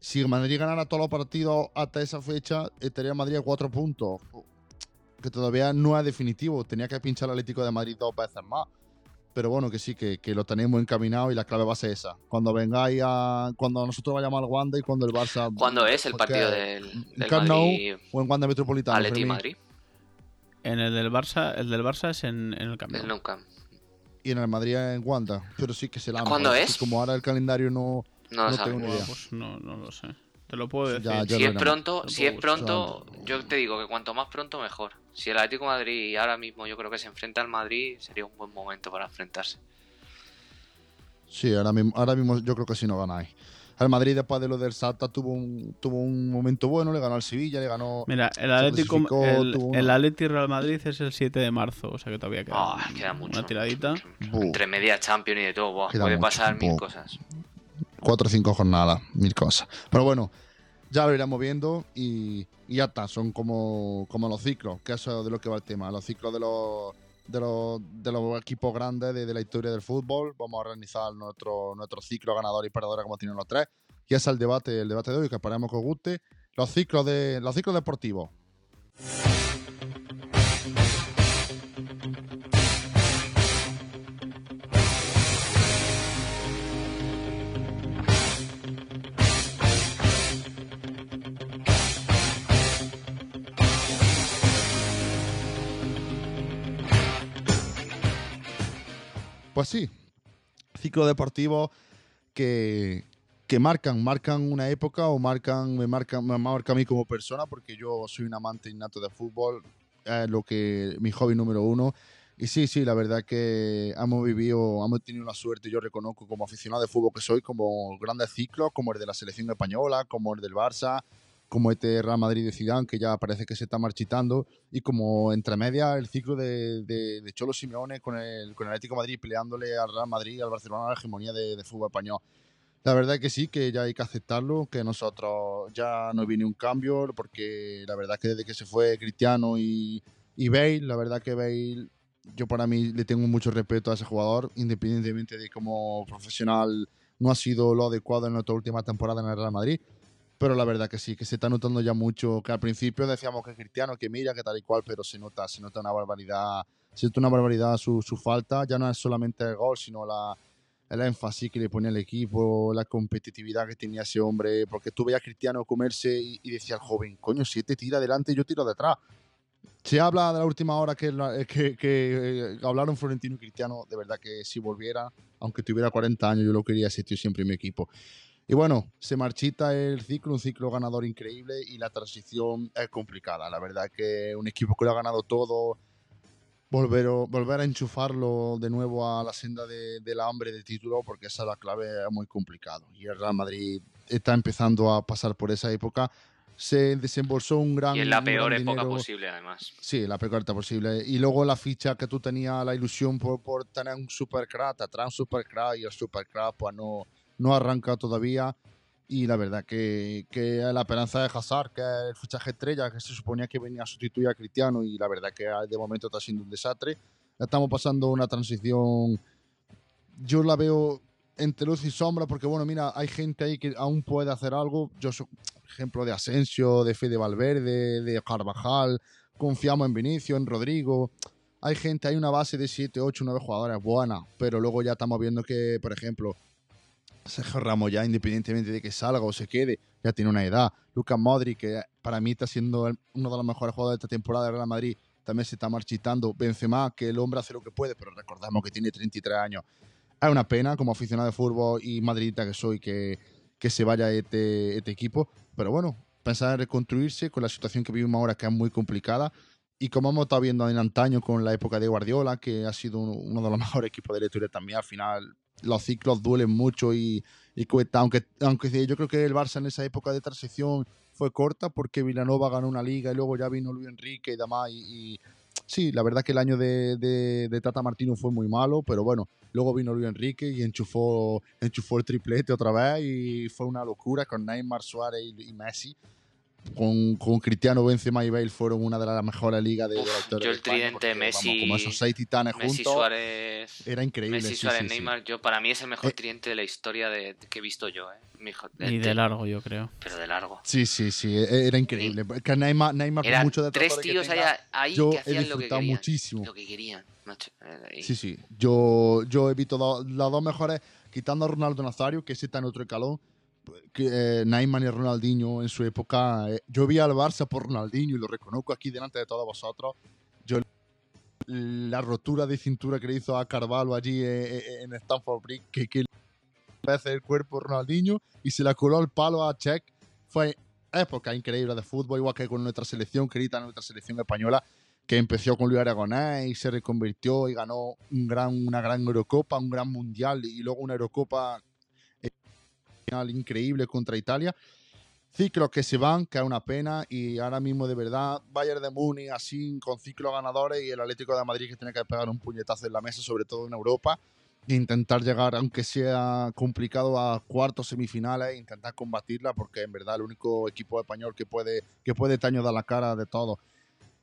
si el Madrid ganara todos los partidos hasta esa fecha, estaría Madrid a cuatro puntos. Que todavía no es definitivo. Tenía que pinchar al Atlético de Madrid dos veces más. Pero bueno, que sí, que, que lo tenemos encaminado y la clave va a ser esa. Cuando vengáis a. Cuando nosotros vayamos al Wanda y cuando el Barça. ¿Cuándo es el partido del, del Camp Nou Madrid o en Wanda Metropolitano. Atleti. Madrid? En el del Barça, el del Barça es en, en el cambio. El Nou Camp. Y en el Madrid en Wanda. Pero sí que se la ¿Cuándo es? Como ahora el calendario no. No lo No sabes. tengo ni idea. Pues no, no lo sé. Te lo puedo decir. Ya, ya Si es pronto, si es pronto, yo te digo que cuanto más pronto mejor. Si el Atlético de Madrid ahora mismo yo creo que se enfrenta al Madrid, sería un buen momento para enfrentarse. Sí, ahora mismo, ahora mismo yo creo que sí no ganáis. El Madrid después de lo del Salta tuvo un, tuvo un momento bueno, le ganó al Sevilla, le ganó. Mira, el Atlético, el, una- el Atleti Real Madrid es el 7 de marzo, o sea que todavía queda, Ah, queda mucho. una tiradita. Buh, Entre media Champions y de todo, buah, puede mucho pasar mil cosas. cuatro o cinco jornadas, mil cosas. Pero bueno, ya lo iremos viendo y, y ya está. Son como, como los ciclos, que eso es de lo que va el tema. Los ciclos de los, de los, de los equipos grandes de, la historia del fútbol. Vamos a organizar nuestro, nuestro ciclo ganador y perdedor como tienen los tres. Y es el debate, el debate de hoy, que esperemos que os guste. Los ciclos, de, los ciclos deportivos. Pues sí, ciclos deportivos que, que marcan, marcan una época o marcan, me marcan, me marca a mí como persona porque yo soy un amante innato de fútbol, es lo que mi hobby número uno. Y sí, sí, la verdad que hemos vivido, hemos tenido una suerte, yo reconozco como aficionado de fútbol que soy, como grandes ciclos, como el de la selección española, como el del Barça, como este Real Madrid de Zidane, que ya parece que se está marchitando, y como entre medias el ciclo de, de, de Cholo Simeone con el, con el Atlético de Madrid peleándole al Real Madrid al Barcelona la hegemonía de, de fútbol español. La verdad que sí, que ya hay que aceptarlo, que nosotros ya no viene un cambio, porque la verdad que desde que se fue Cristiano y, y Bale, la verdad que Bale, yo para mí le tengo mucho respeto a ese jugador, independientemente de cómo profesional no ha sido lo adecuado en nuestra última temporada en el Real Madrid. Pero la verdad que sí, que se está notando ya mucho, que al principio decíamos que Cristiano, que mira, que tal y cual, pero se nota, se nota una barbaridad, se nota una barbaridad su, su falta, ya no es solamente el gol, sino la, el énfasis que le ponía el equipo, la competitividad que tenía ese hombre, porque tú veías a Cristiano comerse y, decía el joven, coño, si te tira adelante, yo tiro detrás. Se habla de la última hora que, que, que, hablaron Florentino y Cristiano, de verdad que si volviera, aunque tuviera 40 años, yo lo quería ese tío siempre en mi equipo. Y bueno, se marchita el ciclo, un ciclo ganador increíble y la transición es complicada. La verdad que un equipo que lo ha ganado todo, volver, volver a enchufarlo de nuevo a la senda de, del hambre de título, porque esa es la clave, es muy complicado. Y el Real Madrid está empezando a pasar por esa época. Se desembolsó un gran. Y en la peor época posible, además. Sí, la peor época posible. Y luego la ficha que tú tenías, la ilusión por, por tener un supercrack, trae un supercrack y el supercrack pues no, no arranca todavía y la verdad que, la esperanza de Hazard, que es el fichaje estrella, que se suponía que venía a sustituir a Cristiano y la verdad que de momento está siendo un desastre. Estamos pasando una transición, yo la veo entre luz y sombra, porque bueno, mira, hay gente ahí que aún puede hacer algo. Yo soy ejemplo de Asensio, de Fede Valverde, de Carvajal, confiamos en Vinicio, en Rodrigo. Hay gente, hay una base de 7, 8, 9 jugadores buena, pero luego ya estamos viendo que, por ejemplo, Sergio Ramos ya, independientemente de que salga o se quede, ya tiene una edad. Lucas Modric, que para mí está siendo uno de los mejores jugadores de esta temporada de Real Madrid, también se está marchitando. Benzema, que el hombre hace lo que puede, pero recordamos que tiene 33 años. Es una pena, como aficionado de fútbol y madridista que soy, que, que se vaya este, este equipo. Pero bueno, pensar en reconstruirse con la situación que vivimos ahora, que es muy complicada. Y como hemos estado viendo en antaño con la época de Guardiola, que ha sido uno de los mejores equipos de la historia también, al final los ciclos duelen mucho y, cuesta. Aunque, aunque yo creo que el Barça en esa época de transición fue corta porque Villanova ganó una liga y luego ya vino Luis Enrique y demás. Y, sí, la verdad que el año de, de, Tata Martino fue muy malo, pero bueno, luego vino Luis Enrique y enchufó, enchufó el triplete otra vez y fue una locura con Neymar, Suárez y Messi con, con, Cristiano, Benzema y Bale fueron una de las mejores ligas de, la historia. Yo el tridente Messi, como esos seis titanes Messi, juntos, Suárez, era increíble. Messi, Suárez, Neymar, yo para mí es el mejor eh, tridente de la historia de, que he visto yo, eh. y de largo, yo creo. Pero de largo. Sí, sí, sí, e, era increíble. Que Neymar, Neymar con mucho de tres tíos que tenga, ahí yo que hacían he lo que querían, muchísimo. Lo que querían, Sí, sí. Yo, yo he visto las dos mejores, quitando a Ronaldo Nazario, que ese está en otro escalón eh, Neymar y Ronaldinho en su época. Eh, yo vi al Barça por Ronaldinho y lo reconozco aquí delante de todos vosotros. Yo la rotura de cintura que le hizo a Carvalho allí eh, en Stanford Bridge, que, que veces el cuerpo Ronaldinho y se la coló al palo a Check. Fue época increíble de fútbol, igual que con nuestra selección, querida nuestra selección española, que empezó con Luis Aragonés y se reconvirtió y ganó una gran Eurocopa, un gran Mundial y luego una Eurocopa increíble contra Italia. Ciclos que se van, que es una pena, y ahora mismo de verdad, Bayern de Múnich así con ciclos ganadores y el Atlético de Madrid que tiene que pegar un puñetazo en la mesa, sobre todo en Europa, e intentar llegar, aunque sea complicado, a cuartos semifinales, e intentar combatirla, porque en verdad el único equipo español que puede, que puede este dar la cara de todo.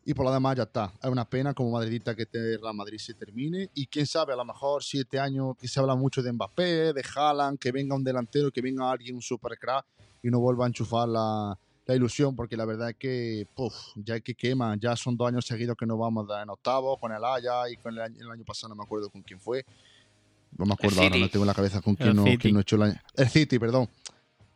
Y por lo demás ya está. Es una pena como madridista que este Real Madrid se termine. Y quién sabe, a lo mejor siete años que se habla mucho de Mbappé, de Haaland, que venga un delantero, que venga alguien, un super crack y no vuelva a enchufar la, la ilusión, porque la verdad es que puff, ya hay que quema. Ya son dos años seguidos que nos vamos en octavo con el Haya y con el año, el año pasado no me acuerdo con quién fue. No me acuerdo ahora, no tengo en la cabeza con quién no, quién no echó el año. El City, perdón.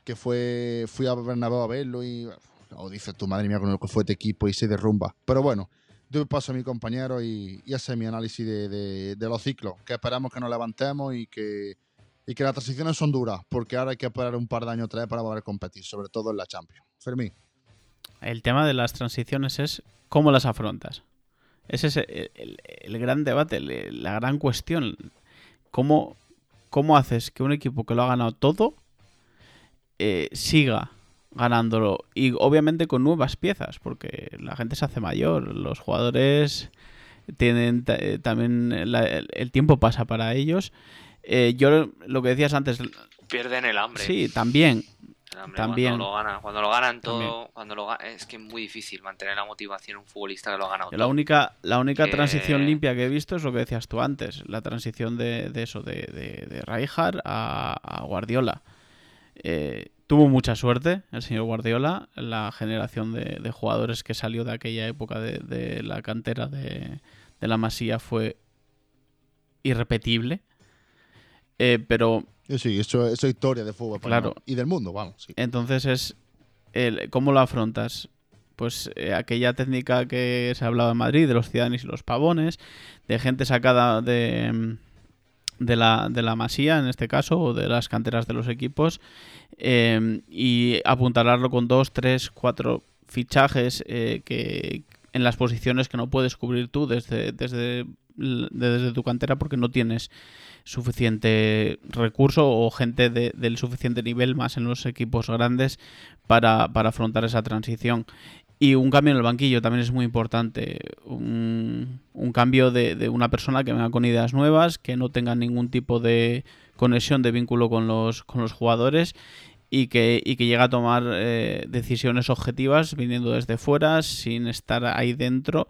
Que fue, fui a Bernabéu a verlo y o dices tu madre mía con lo que fue este equipo y se derrumba. Pero bueno, doy paso a mi compañero y, y hace mi análisis de, los ciclos, que esperamos que nos levantemos y que, y que las transiciones son duras, porque ahora hay que esperar un par de años vez para poder competir, sobre todo en la Champions. Fermín. El tema de las transiciones es cómo las afrontas. Ese es el, el, gran debate, la gran cuestión. ¿Cómo, ¿Cómo haces que un equipo que lo ha ganado todo eh, siga ganándolo. Y obviamente con nuevas piezas, porque la gente se hace mayor, los jugadores tienen eh, también el, tiempo pasa para ellos. Eh, yo lo que decías antes... Pierden el hambre. Sí, también. también. Cuando lo, ganan, cuando lo ganan todo, cuando lo es que es muy difícil mantener la motivación un futbolista que lo ha ganado La única, la única transición limpia que he visto es lo que decías tú antes, la transición de, eso, de, de, de a, a Guardiola. Eh, tuvo mucha suerte el señor Guardiola, la generación de, jugadores que salió de aquella época de, la cantera de, la Masía fue irrepetible. Eh, pero. Sí, eso, eso, es historia de fútbol claro. y del mundo, vamos. Sí. Entonces es. El, ¿Cómo lo afrontas? Pues eh, aquella técnica que se hablaba en Madrid de los ciudadanos y los pavones, de gente sacada de, de, la, de la masía, en este caso, o de las canteras de los equipos, eh, y apuntalarlo con dos, tres, cuatro fichajes que, en las posiciones que no puedes cubrir tú desde, desde, desde tu cantera porque no tienes suficiente recurso o gente de, del suficiente nivel más en los equipos grandes para, afrontar esa transición. Y un cambio en el banquillo también es muy importante. Un, cambio de, de, una persona que venga con ideas nuevas, que no tenga ningún tipo de conexión, de vínculo con los, con los jugadores y que, y que llega a tomar eh, decisiones objetivas viniendo desde fuera, sin estar ahí dentro.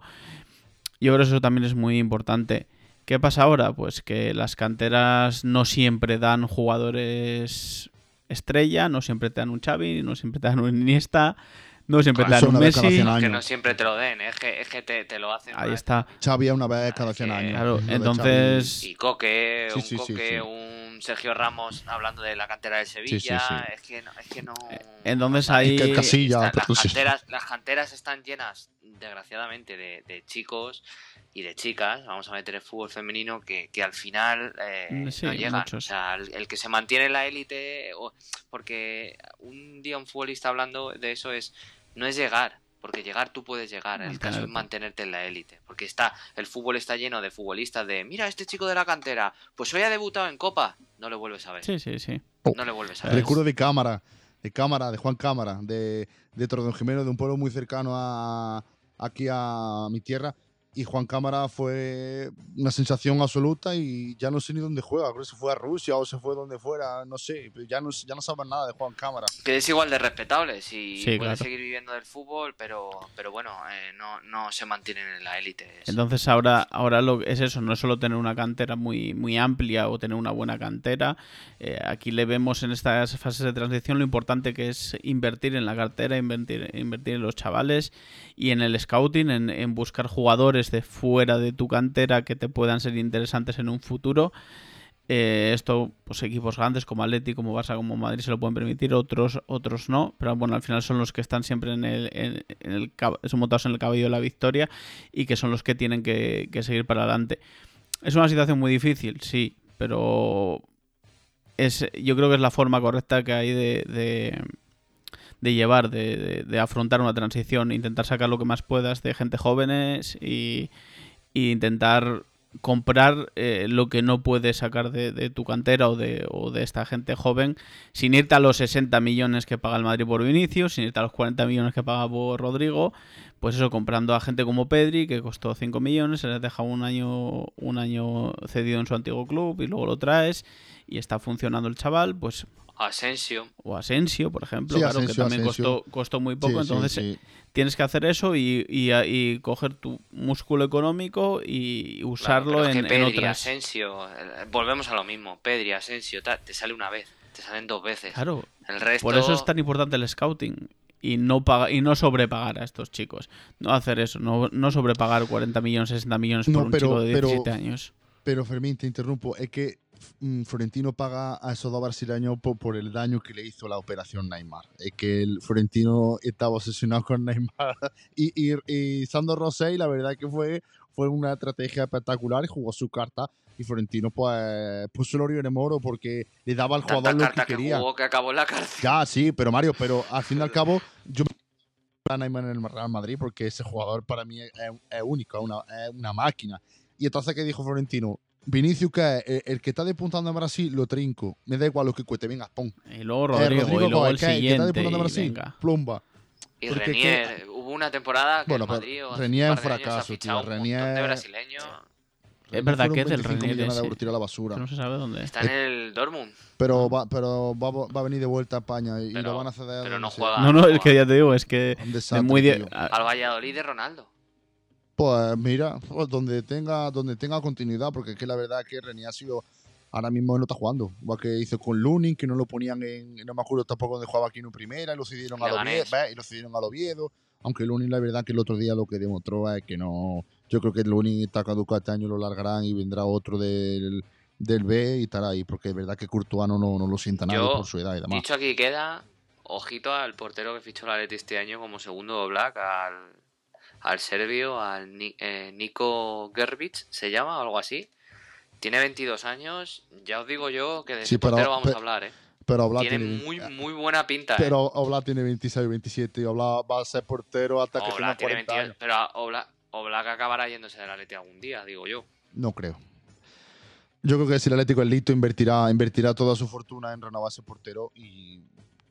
Yo creo que eso también es muy importante. ¿Qué pasa ahora? Pues que las canteras no siempre dan jugadores estrella, no siempre te dan un Xavi, no siempre te dan un Iniesta, no siempre te dan un Messi. Que no siempre te lo den, es que, te, lo hacen. Ahí está. Xavi una vez cada 100 años. Claro, entonces... Y Coque, un Coque, un Sergio Ramos hablando de la cantera de Sevilla. Es, que no, es que no. Eh, entonces ahí. las, canteras, las canteras están llenas, desgraciadamente, de, chicos y de chicas, vamos a meter el fútbol femenino, que, al final eh, mm, no llegan. O sea, el, que se mantiene en la élite, porque un día un futbolista hablando de eso es, no es llegar, porque llegar tú puedes llegar, el caso es mantenerte en la élite, porque está el fútbol está lleno de futbolistas de, mira, este chico de la cantera, pues hoy ha debutado en Copa, no le vuelves a ver. Sí, sí, sí. No le vuelves a ver. Recuerdo de Cámara, de Cámara, de Juan Cámara, de, de Jimeno, de un pueblo muy cercano a, aquí a mi tierra, y Juan Cámara fue una sensación absoluta y ya no sé ni dónde juega. Creo que se fue a Rusia o se fue donde fuera, no sé. Ya no, ya no saben nada de Juan Cámara. Que es igual de respetable, si puede seguir viviendo del fútbol, pero, pero bueno, eh, no, no se mantienen en la élite. Entonces ahora, ahora lo, es eso, no es solo tener una cantera muy, muy amplia o tener una buena cantera. Eh, aquí le vemos en estas fases de transición lo importante que es invertir en la cartera, invertir, invertir en los chavales y en el scouting, en, en buscar jugadores de fuera de tu cantera que te puedan ser interesantes en un futuro. Eh, esto, pues equipos grandes como Atleti, como Barça, como Madrid se lo pueden permitir, otros, otros no, pero bueno, al final son los que están siempre en el, en, el son montados en el caballo de la victoria y que son los que tienen que, seguir para adelante. Es una situación muy difícil, sí, pero es, yo creo que es la forma correcta que hay de llevar, de, de, afrontar una transición, intentar sacar lo que más puedas de gente jóvenes y, intentar comprar eh, lo que no puedes sacar de, tu cantera o de, o de esta gente joven sin irte a los 60 millones que paga el Madrid por Vinicius, sin irte a los 40 millones que paga por Rodrigo, pues eso, comprando a gente como Pedri, que costó 5 millones, se les deja un año, un año cedido en su antiguo club y luego lo traes y está funcionando el chaval, pues Asensio. O Asensio, por ejemplo, claro, que también costó, costó, muy poco. entonces tienes que hacer eso y, y, coger tu músculo económico y usarlo en, Pedri, Asensio, volvemos a lo mismo. Pedri, Asensio, te sale una vez, te salen dos veces. Claro. El resto... Por eso es tan importante el scouting y no paga, y no sobrepagar a estos chicos. No hacer eso, no, no sobrepagar 40 millones, 60 millones por un chico de 17 años. Pero Fermín, te interrumpo, es que Florentino paga a esos dos brasileños por, el daño que le hizo la operación Neymar. Es que el Florentino estaba obsesionado con Neymar y, y, y Sandro Rosell, la verdad que fue, fue una estrategia espectacular y jugó su carta. Y Florentino pues puso el oro en moro porque le daba al jugador lo que quería. Que, acabó la cárcel. Ya, sí, pero Mario, pero al fin y al cabo yo me a Neymar en el Real Madrid porque ese jugador para mí es, único, es una, es una máquina. Y entonces, ¿qué dijo Florentino? Vinicius, que es el, que está despuntando en Brasil, lo trinco. Me da igual lo que cueste, venga, pon. Y luego Rodrigo, eh, Rodrigo y luego el, que, siguiente. está despuntando en Brasil, plumba. Y Renier, hubo una temporada que bueno, Madrid Renier es un fracaso, tío. Renier. de brasileño. Es verdad que es del Renier. De a la basura. No se sabe dónde. Está en el Dortmund. Pero va, pero va, va, a venir de vuelta a España y, lo van a ceder. Pero no juega. No, no, es que ya te digo, es que. Es muy. Al Valladolid de Ronaldo. Pues mira, pues donde tenga donde tenga continuidad, porque es que la verdad es que René ha sido ahora mismo no está jugando. Igual que hizo con Lunin, que no lo ponían en. No me acuerdo tampoco donde jugaba aquí en primera, y lo cedieron a Oviedo, y lo cedieron a Oviedo. Aunque Lunin, la verdad, que el otro día lo que demostró es que no. Yo creo que Lunin está caducado este año, lo largarán y vendrá otro del, del B y estar ahí, porque es verdad que Courtois no, no, lo sienta nadie por su edad y demás. Dicho aquí queda, ojito al portero que fichó la Leti este año como segundo Black, al, al serbio, al eh, Nico Gerbic, se llama o algo así. Tiene 22 años, ya os digo yo que de ese portero vamos a hablar, ¿eh? Pero tiene, muy, muy buena pinta. Pero ¿eh? Oblak tiene 26, 27 y Oblak va a ser portero hasta que tenga 40 años. Pero Oblak, acabará yéndose del Atlético algún día, digo yo. No creo. Yo creo que si el Atlético es listo, invertirá, invertirá toda su fortuna en renovar ese portero y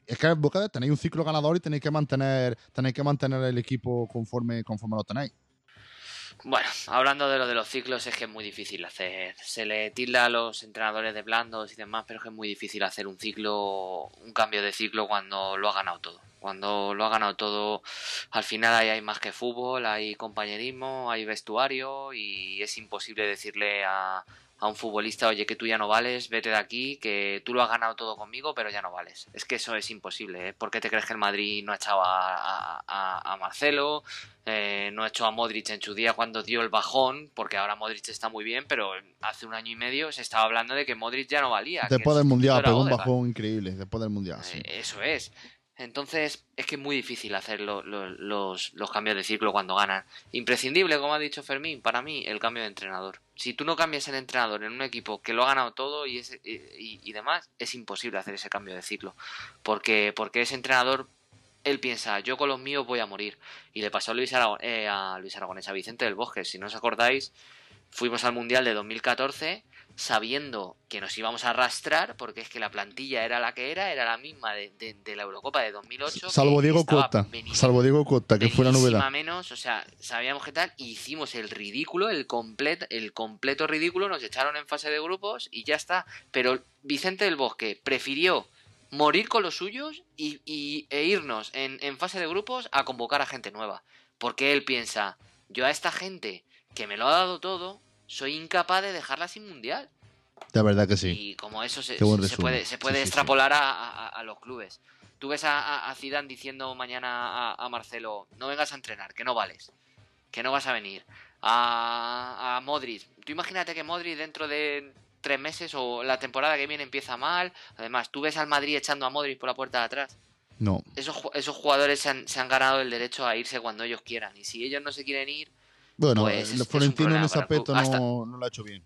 es que vos tenéis un ciclo ganador y tenéis que mantener, tenéis que mantener el equipo conforme, conforme lo tenéis. Bueno, hablando de lo de los ciclos, es que es muy difícil hacer. Se le tilda a los entrenadores de blandos y demás, pero es que es muy difícil hacer un ciclo, un cambio de ciclo cuando lo ha ganado todo. Cuando lo ha ganado todo, al final ahí hay más que fútbol, hay compañerismo, hay vestuario y es imposible decirle a, a un futbolista, oye, que tú ya no vales, vete de aquí, que tú lo has ganado todo conmigo, pero ya no vales. Es que eso es imposible. ¿eh? ¿Por qué te crees que el Madrid no ha echado a, Marcelo? Eh, no ha hecho a Modric en su día cuando dio el bajón, porque ahora Modric está muy bien, pero hace un año y medio se estaba hablando de que Modric ya no valía. Después del Mundial, pegó un bajón increíble, después del Mundial. Sí. Eh, eso es. Entonces es que es muy difícil hacer los, los, cambios de ciclo cuando ganan. Imprescindible, como ha dicho Fermín, para mí el cambio de entrenador. Si tú no cambias el entrenador en un equipo que lo ha ganado todo y, y, demás, es imposible hacer ese cambio de ciclo. Porque, porque ese entrenador, él piensa, yo con los míos voy a morir. Y le pasó a Luis, eh, a Luis Aragonés, a Vicente del Bosque. Si no os acordáis, fuimos al Mundial de 2014 sabiendo que nos íbamos a arrastrar, porque es que la plantilla era la que era, era la misma de, la Eurocopa de 2008. Salvo Diego Costa, salvo Diego Costa, que fue la novedad. menos, o sea, sabíamos qué tal, y hicimos el ridículo, el, completo el completo ridículo, nos echaron en fase de grupos y ya está. Pero Vicente del Bosque prefirió morir con los suyos y, e irnos en, en fase de grupos a convocar a gente nueva. Porque él piensa, yo a esta gente que me lo ha dado todo, soy incapaz de dejarla sin mundial. La verdad que sí. Y como eso se, puede, se puede extrapolar A, los clubes. Tú ves a, a Zidane diciendo mañana a, Marcelo, no vengas a entrenar, que no vales, que no vas a venir. A, a Modric, tú imagínate que Modric dentro de tres meses o la temporada que viene empieza mal. Además, tú ves al Madrid echando a Modric por la puerta de atrás. No. Esos, esos jugadores se han, se han ganado el derecho a irse cuando ellos quieran. Y si ellos no se quieren ir, bueno, pues el Florentino en ese aspecto no, no, lo ha hecho bien.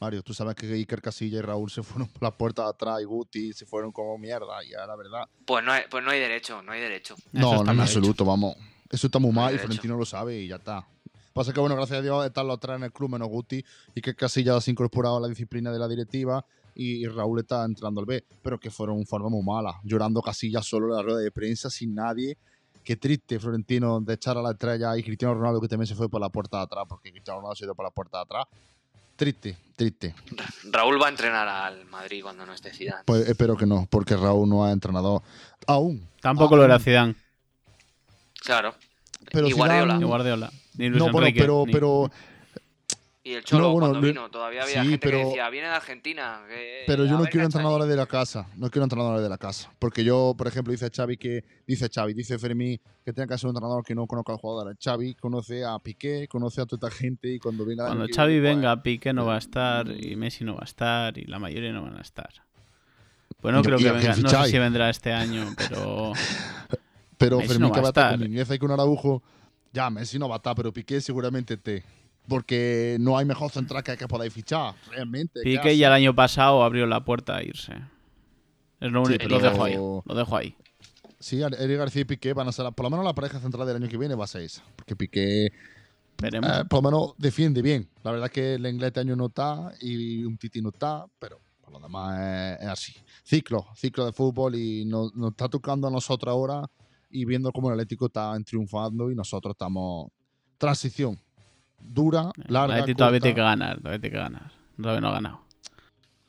Mario, tú sabes que Iker Casilla y Raúl se fueron por la puerta de atrás y Guti se fueron como mierda, y la verdad. Pues no hay, pues no hay derecho, no hay derecho. No, no en absoluto, vamos. Eso está muy mal y Florentino lo sabe y ya está. Pasa que, bueno, gracias a Dios están los tres en el club menos Guti y que Casilla se ha incorporado a la disciplina de la directiva y, Raúl está entrando al B, pero que fueron un forma muy mala, llorando Casilla solo en la rueda de prensa sin nadie Qué triste, Florentino, de echar a la estrella y Cristiano Ronaldo que también se fue por la puerta de atrás, porque Cristiano Ronaldo se ha ido por la puerta de atrás. Triste, triste. Raúl va a entrenar al Madrid cuando no esté Zidane. Pues espero que no, porque Raúl no ha entrenado aún. Tampoco lo era Zidane. Claro. Pero y Guardiola. Bueno, pero, pero y el Cholo cuando vino, todavía había gente que decía, viene de Argentina. pero yo no quiero entrenadores de la casa, no quiero entrenadores de la casa. Porque yo, por ejemplo, dice Xavi que, dice Xavi, dice Fermín que tiene que ser un entrenador que no conozca al jugador. Xavi conoce a Piqué, conoce a toda esta gente y cuando venga... Cuando Xavi venga, Piqué no va a estar y Messi no va a estar y la mayoría no van a estar. Bueno, creo que venga, no sé si vendrá este año, pero... pero Fermín que va a estar con y con Araujo, ya, Messi no va a estar, pero Piqué seguramente te porque no hay mejor central que, que podáis fichar, realmente. Piqué ya el año pasado abrió la puerta a irse. Es lo, único, lo dejo ahí. Lo dejo ahí. Sí, Eric García y Piqué van a ser, por lo menos la pareja central del año que viene va a ser esa. Porque Piqué, Veremos. Eh, por lo menos defiende bien. La verdad es que el inglés este año no está y un Titi no está, pero por lo demás es, así. Ciclo, ciclo de fútbol y nos, nos, está tocando a nosotros ahora y viendo cómo el Atlético está triunfando y nosotros estamos transición dura, larga. Todavía tiene que ganar, todavía tiene que ganar. Todavía no ha ganado.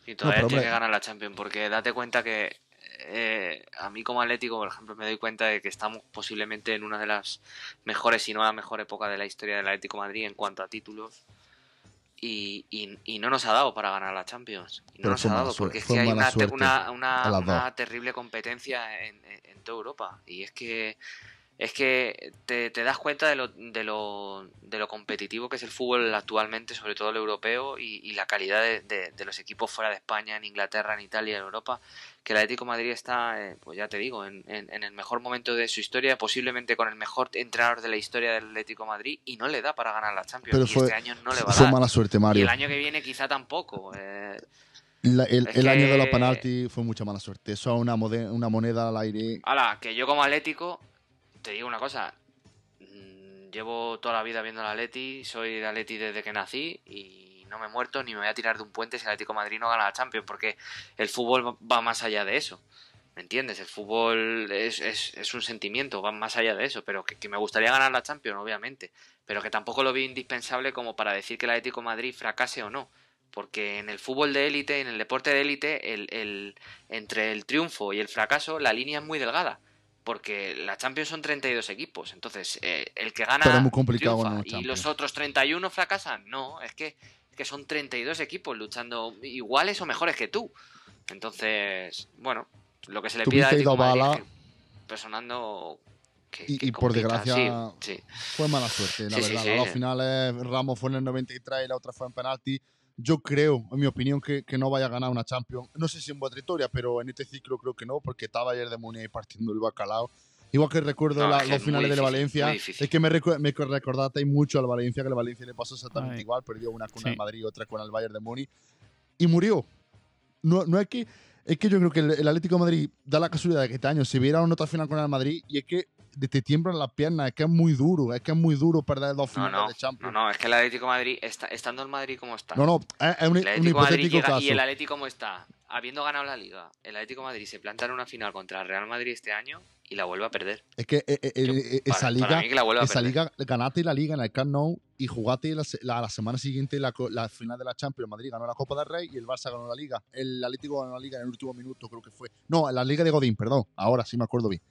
Y todavía tiene que ganar la Champions, porque date cuenta que eh, a mí como Atlético, por ejemplo, me doy cuenta de que estamos posiblemente en una de las mejores, si no la mejor época de la historia del Atlético Madrid en cuanto a títulos. Y, y, no nos ha dado para ganar la Champions. Y no nos ha dado, porque es que hay una, una, una, terrible competencia en, en, toda Europa. Y es que es que te, das cuenta de lo, de, lo, de lo competitivo que es el fútbol actualmente, sobre todo el europeo, y, la calidad de, de, los equipos fuera de España, en Inglaterra, en Italia, en Europa, que el Atlético Madrid está, eh, pues ya te digo, en, en, el mejor momento de su historia, posiblemente con el mejor entrenador de la historia del Atlético Madrid, y no le da para ganar la Champions. Pero y este año no le va a fue dar. mala suerte, Mario. Y el año que viene quizá tampoco. Eh. el, año de los penaltis fue mucha mala suerte. Eso es una, una moneda al aire. Hala, que yo como Atlético te digo una cosa, mm, llevo toda la vida viendo la Atleti, soy de Atleti desde que nací y no me he muerto ni me voy a tirar de un puente si el Atlético Madrid no gana la Champions, porque el fútbol va más allá de eso. ¿Me entiendes? El fútbol es, un sentimiento, va más allá de eso, pero que, me gustaría ganar la Champions, obviamente, pero que tampoco lo vi indispensable como para decir que el Atlético Madrid fracase o no porque en el fútbol de élite, en el deporte de élite, el, entre el triunfo y el fracaso la línea es muy delgada porque la Champions son 32 equipos. Entonces, eh, el que gana Pero muy complicado y los otros 31 fracasan. No, es que, que son 32 equipos luchando iguales o mejores que tú. Entonces, bueno, lo que se le pide a Atlético Madrid personando que, y, por desgracia fue mala suerte, la verdad. Sí, Los finales Ramos fue en el 93 y la otra fue en penalti yo creo, en mi opinión, que, que, no vaya a ganar una Champions. No sé si en historia, pero en este ciclo creo que no, porque estaba ayer de Muni ahí partiendo el bacalao. Igual que recuerdo los finales de Valencia, es que me, me recordaste mucho al Valencia, que el Valencia le pasó exactamente igual, perdió una con el Madrid y otra con el Bayern de Muni y murió. No, no es que es que yo creo que el, Atlético de Madrid da la casualidad de que este año se viera una otra final con el Madrid y es que te tiemblan las piernas, es que es muy duro, es que es muy duro perder dos finales de Champions. No, no, es que el Atlético de Madrid, está, estando el Madrid como está. No, no, es un, un hipotético caso. Y el Atlético como está, habiendo ganado la Liga, el Atlético de Madrid se planta en una final contra el Real Madrid este año y la vuelve a perder. Es que eh, eh, eh, esa liga, esa liga, ganaste la liga en el Camp Nou y jugaste la, la, semana siguiente la, la, final de la Champions. Madrid ganó la Copa del Rey y el Barça ganó la liga. El Atlético ganó la liga en el último minuto, creo que fue. No, la liga de Godín, perdón. Ahora sí me acuerdo bien.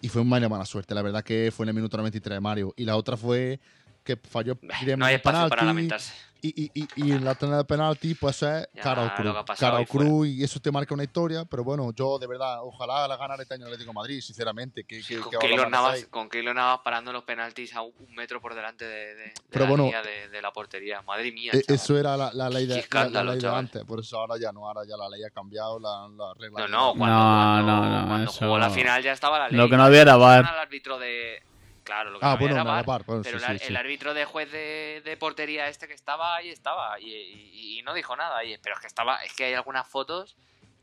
Y fue una mala suerte. La verdad que fue en el minuto 93 de Mario. Y la otra fue que falló no hay espacio para lamentarse. Y, y, y, en la tanda de penalti, pues es cara o cruz. Cara o cruz, y eso te marca una historia. Pero bueno, yo de verdad, ojalá la ganara este año el Atlético Madrid, sinceramente. Que, que, con, Keylor Navas, con Keylor Navas parando los penaltis a un metro por delante de, de, la bueno, línea de, la portería. Madre mía. E, eso era la, la ley, de, la, ley de, antes. Por eso ahora ya no, ahora ya la ley ha cambiado, la, la regla. No, no, cuando, no, cuando, no, cuando jugó la final ya estaba la ley. Lo que no había era VAR. El árbitro de Claro, lo que ah, bueno, era pero el, árbitro de juez de, portería este que estaba ahí estaba y, no dijo nada. pero es que estaba, es que hay algunas fotos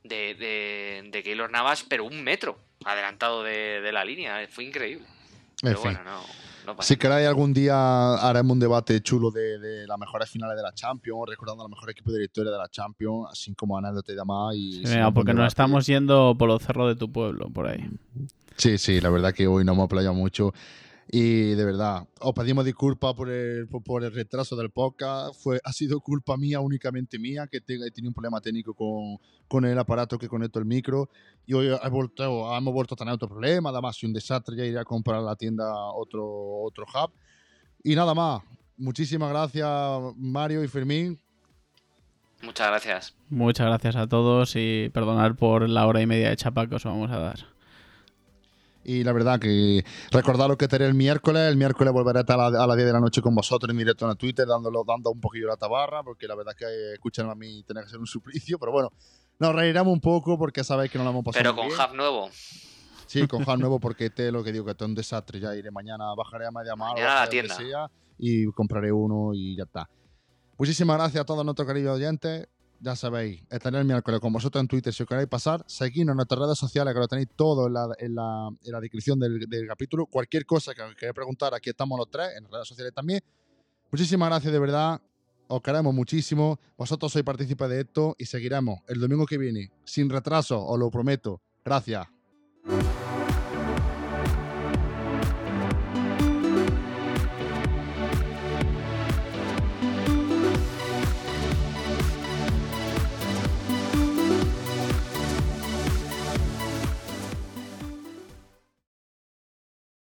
de, de, de Keylor Navas, pero un metro adelantado de, la línea. Fue increíble. Pero bueno, no. si queréis algún día haremos un debate chulo de, las mejores finales de la Champions, recordando los mejores equipos de la historia de la Champions, así como anécdota y demás. Y porque nos estamos yendo por los cerros de tu pueblo, por ahí. Sí, sí, la verdad que hoy no hemos playado mucho. Y de verdad, os pedimos disculpas por el, por, el retraso del podcast. Fue, ha sido culpa mía, únicamente mía, que he tenido un problema técnico con, con el aparato que conecto el micro. Y hoy he vuelto, hemos vuelto a tener otro problema. Además, un desastre. Ya iré a comprar a la tienda otro, otro hub. Y nada más. Muchísimas gracias, Mario y Fermín. Muchas gracias. Muchas gracias a todos y perdonar por la hora y media de chapa que os vamos a dar. Y la verdad que recordaros que estaré el miércoles. El miércoles volveré a estar a, las 10 de la noche con vosotros en directo en Twitter, dándolo, dando un poquillo la tabarra, porque la verdad que escucharme a mí tiene que ser un suplicio. Pero bueno, nos reiremos un poco porque sabéis que no lo hemos pasado. Pero con hub nuevo. Sí, con hub nuevo, porque te lo que digo, que esto es un desastre. Ya iré mañana, bajaré a media mar a la tienda. y compraré uno y ya está. Muchísimas gracias a todos nuestros queridos oyentes ya sabéis, estaré el miércoles con vosotros en Twitter si os queréis pasar. Seguidnos en nuestras redes sociales, que lo tenéis todo en la, en la, en la descripción del, del, capítulo. Cualquier cosa que os queráis preguntar, aquí estamos los tres, en las redes sociales también. Muchísimas gracias, de verdad. Os queremos muchísimo. Vosotros sois partícipes de esto y seguiremos el domingo que viene, sin retraso, os lo prometo. Gracias.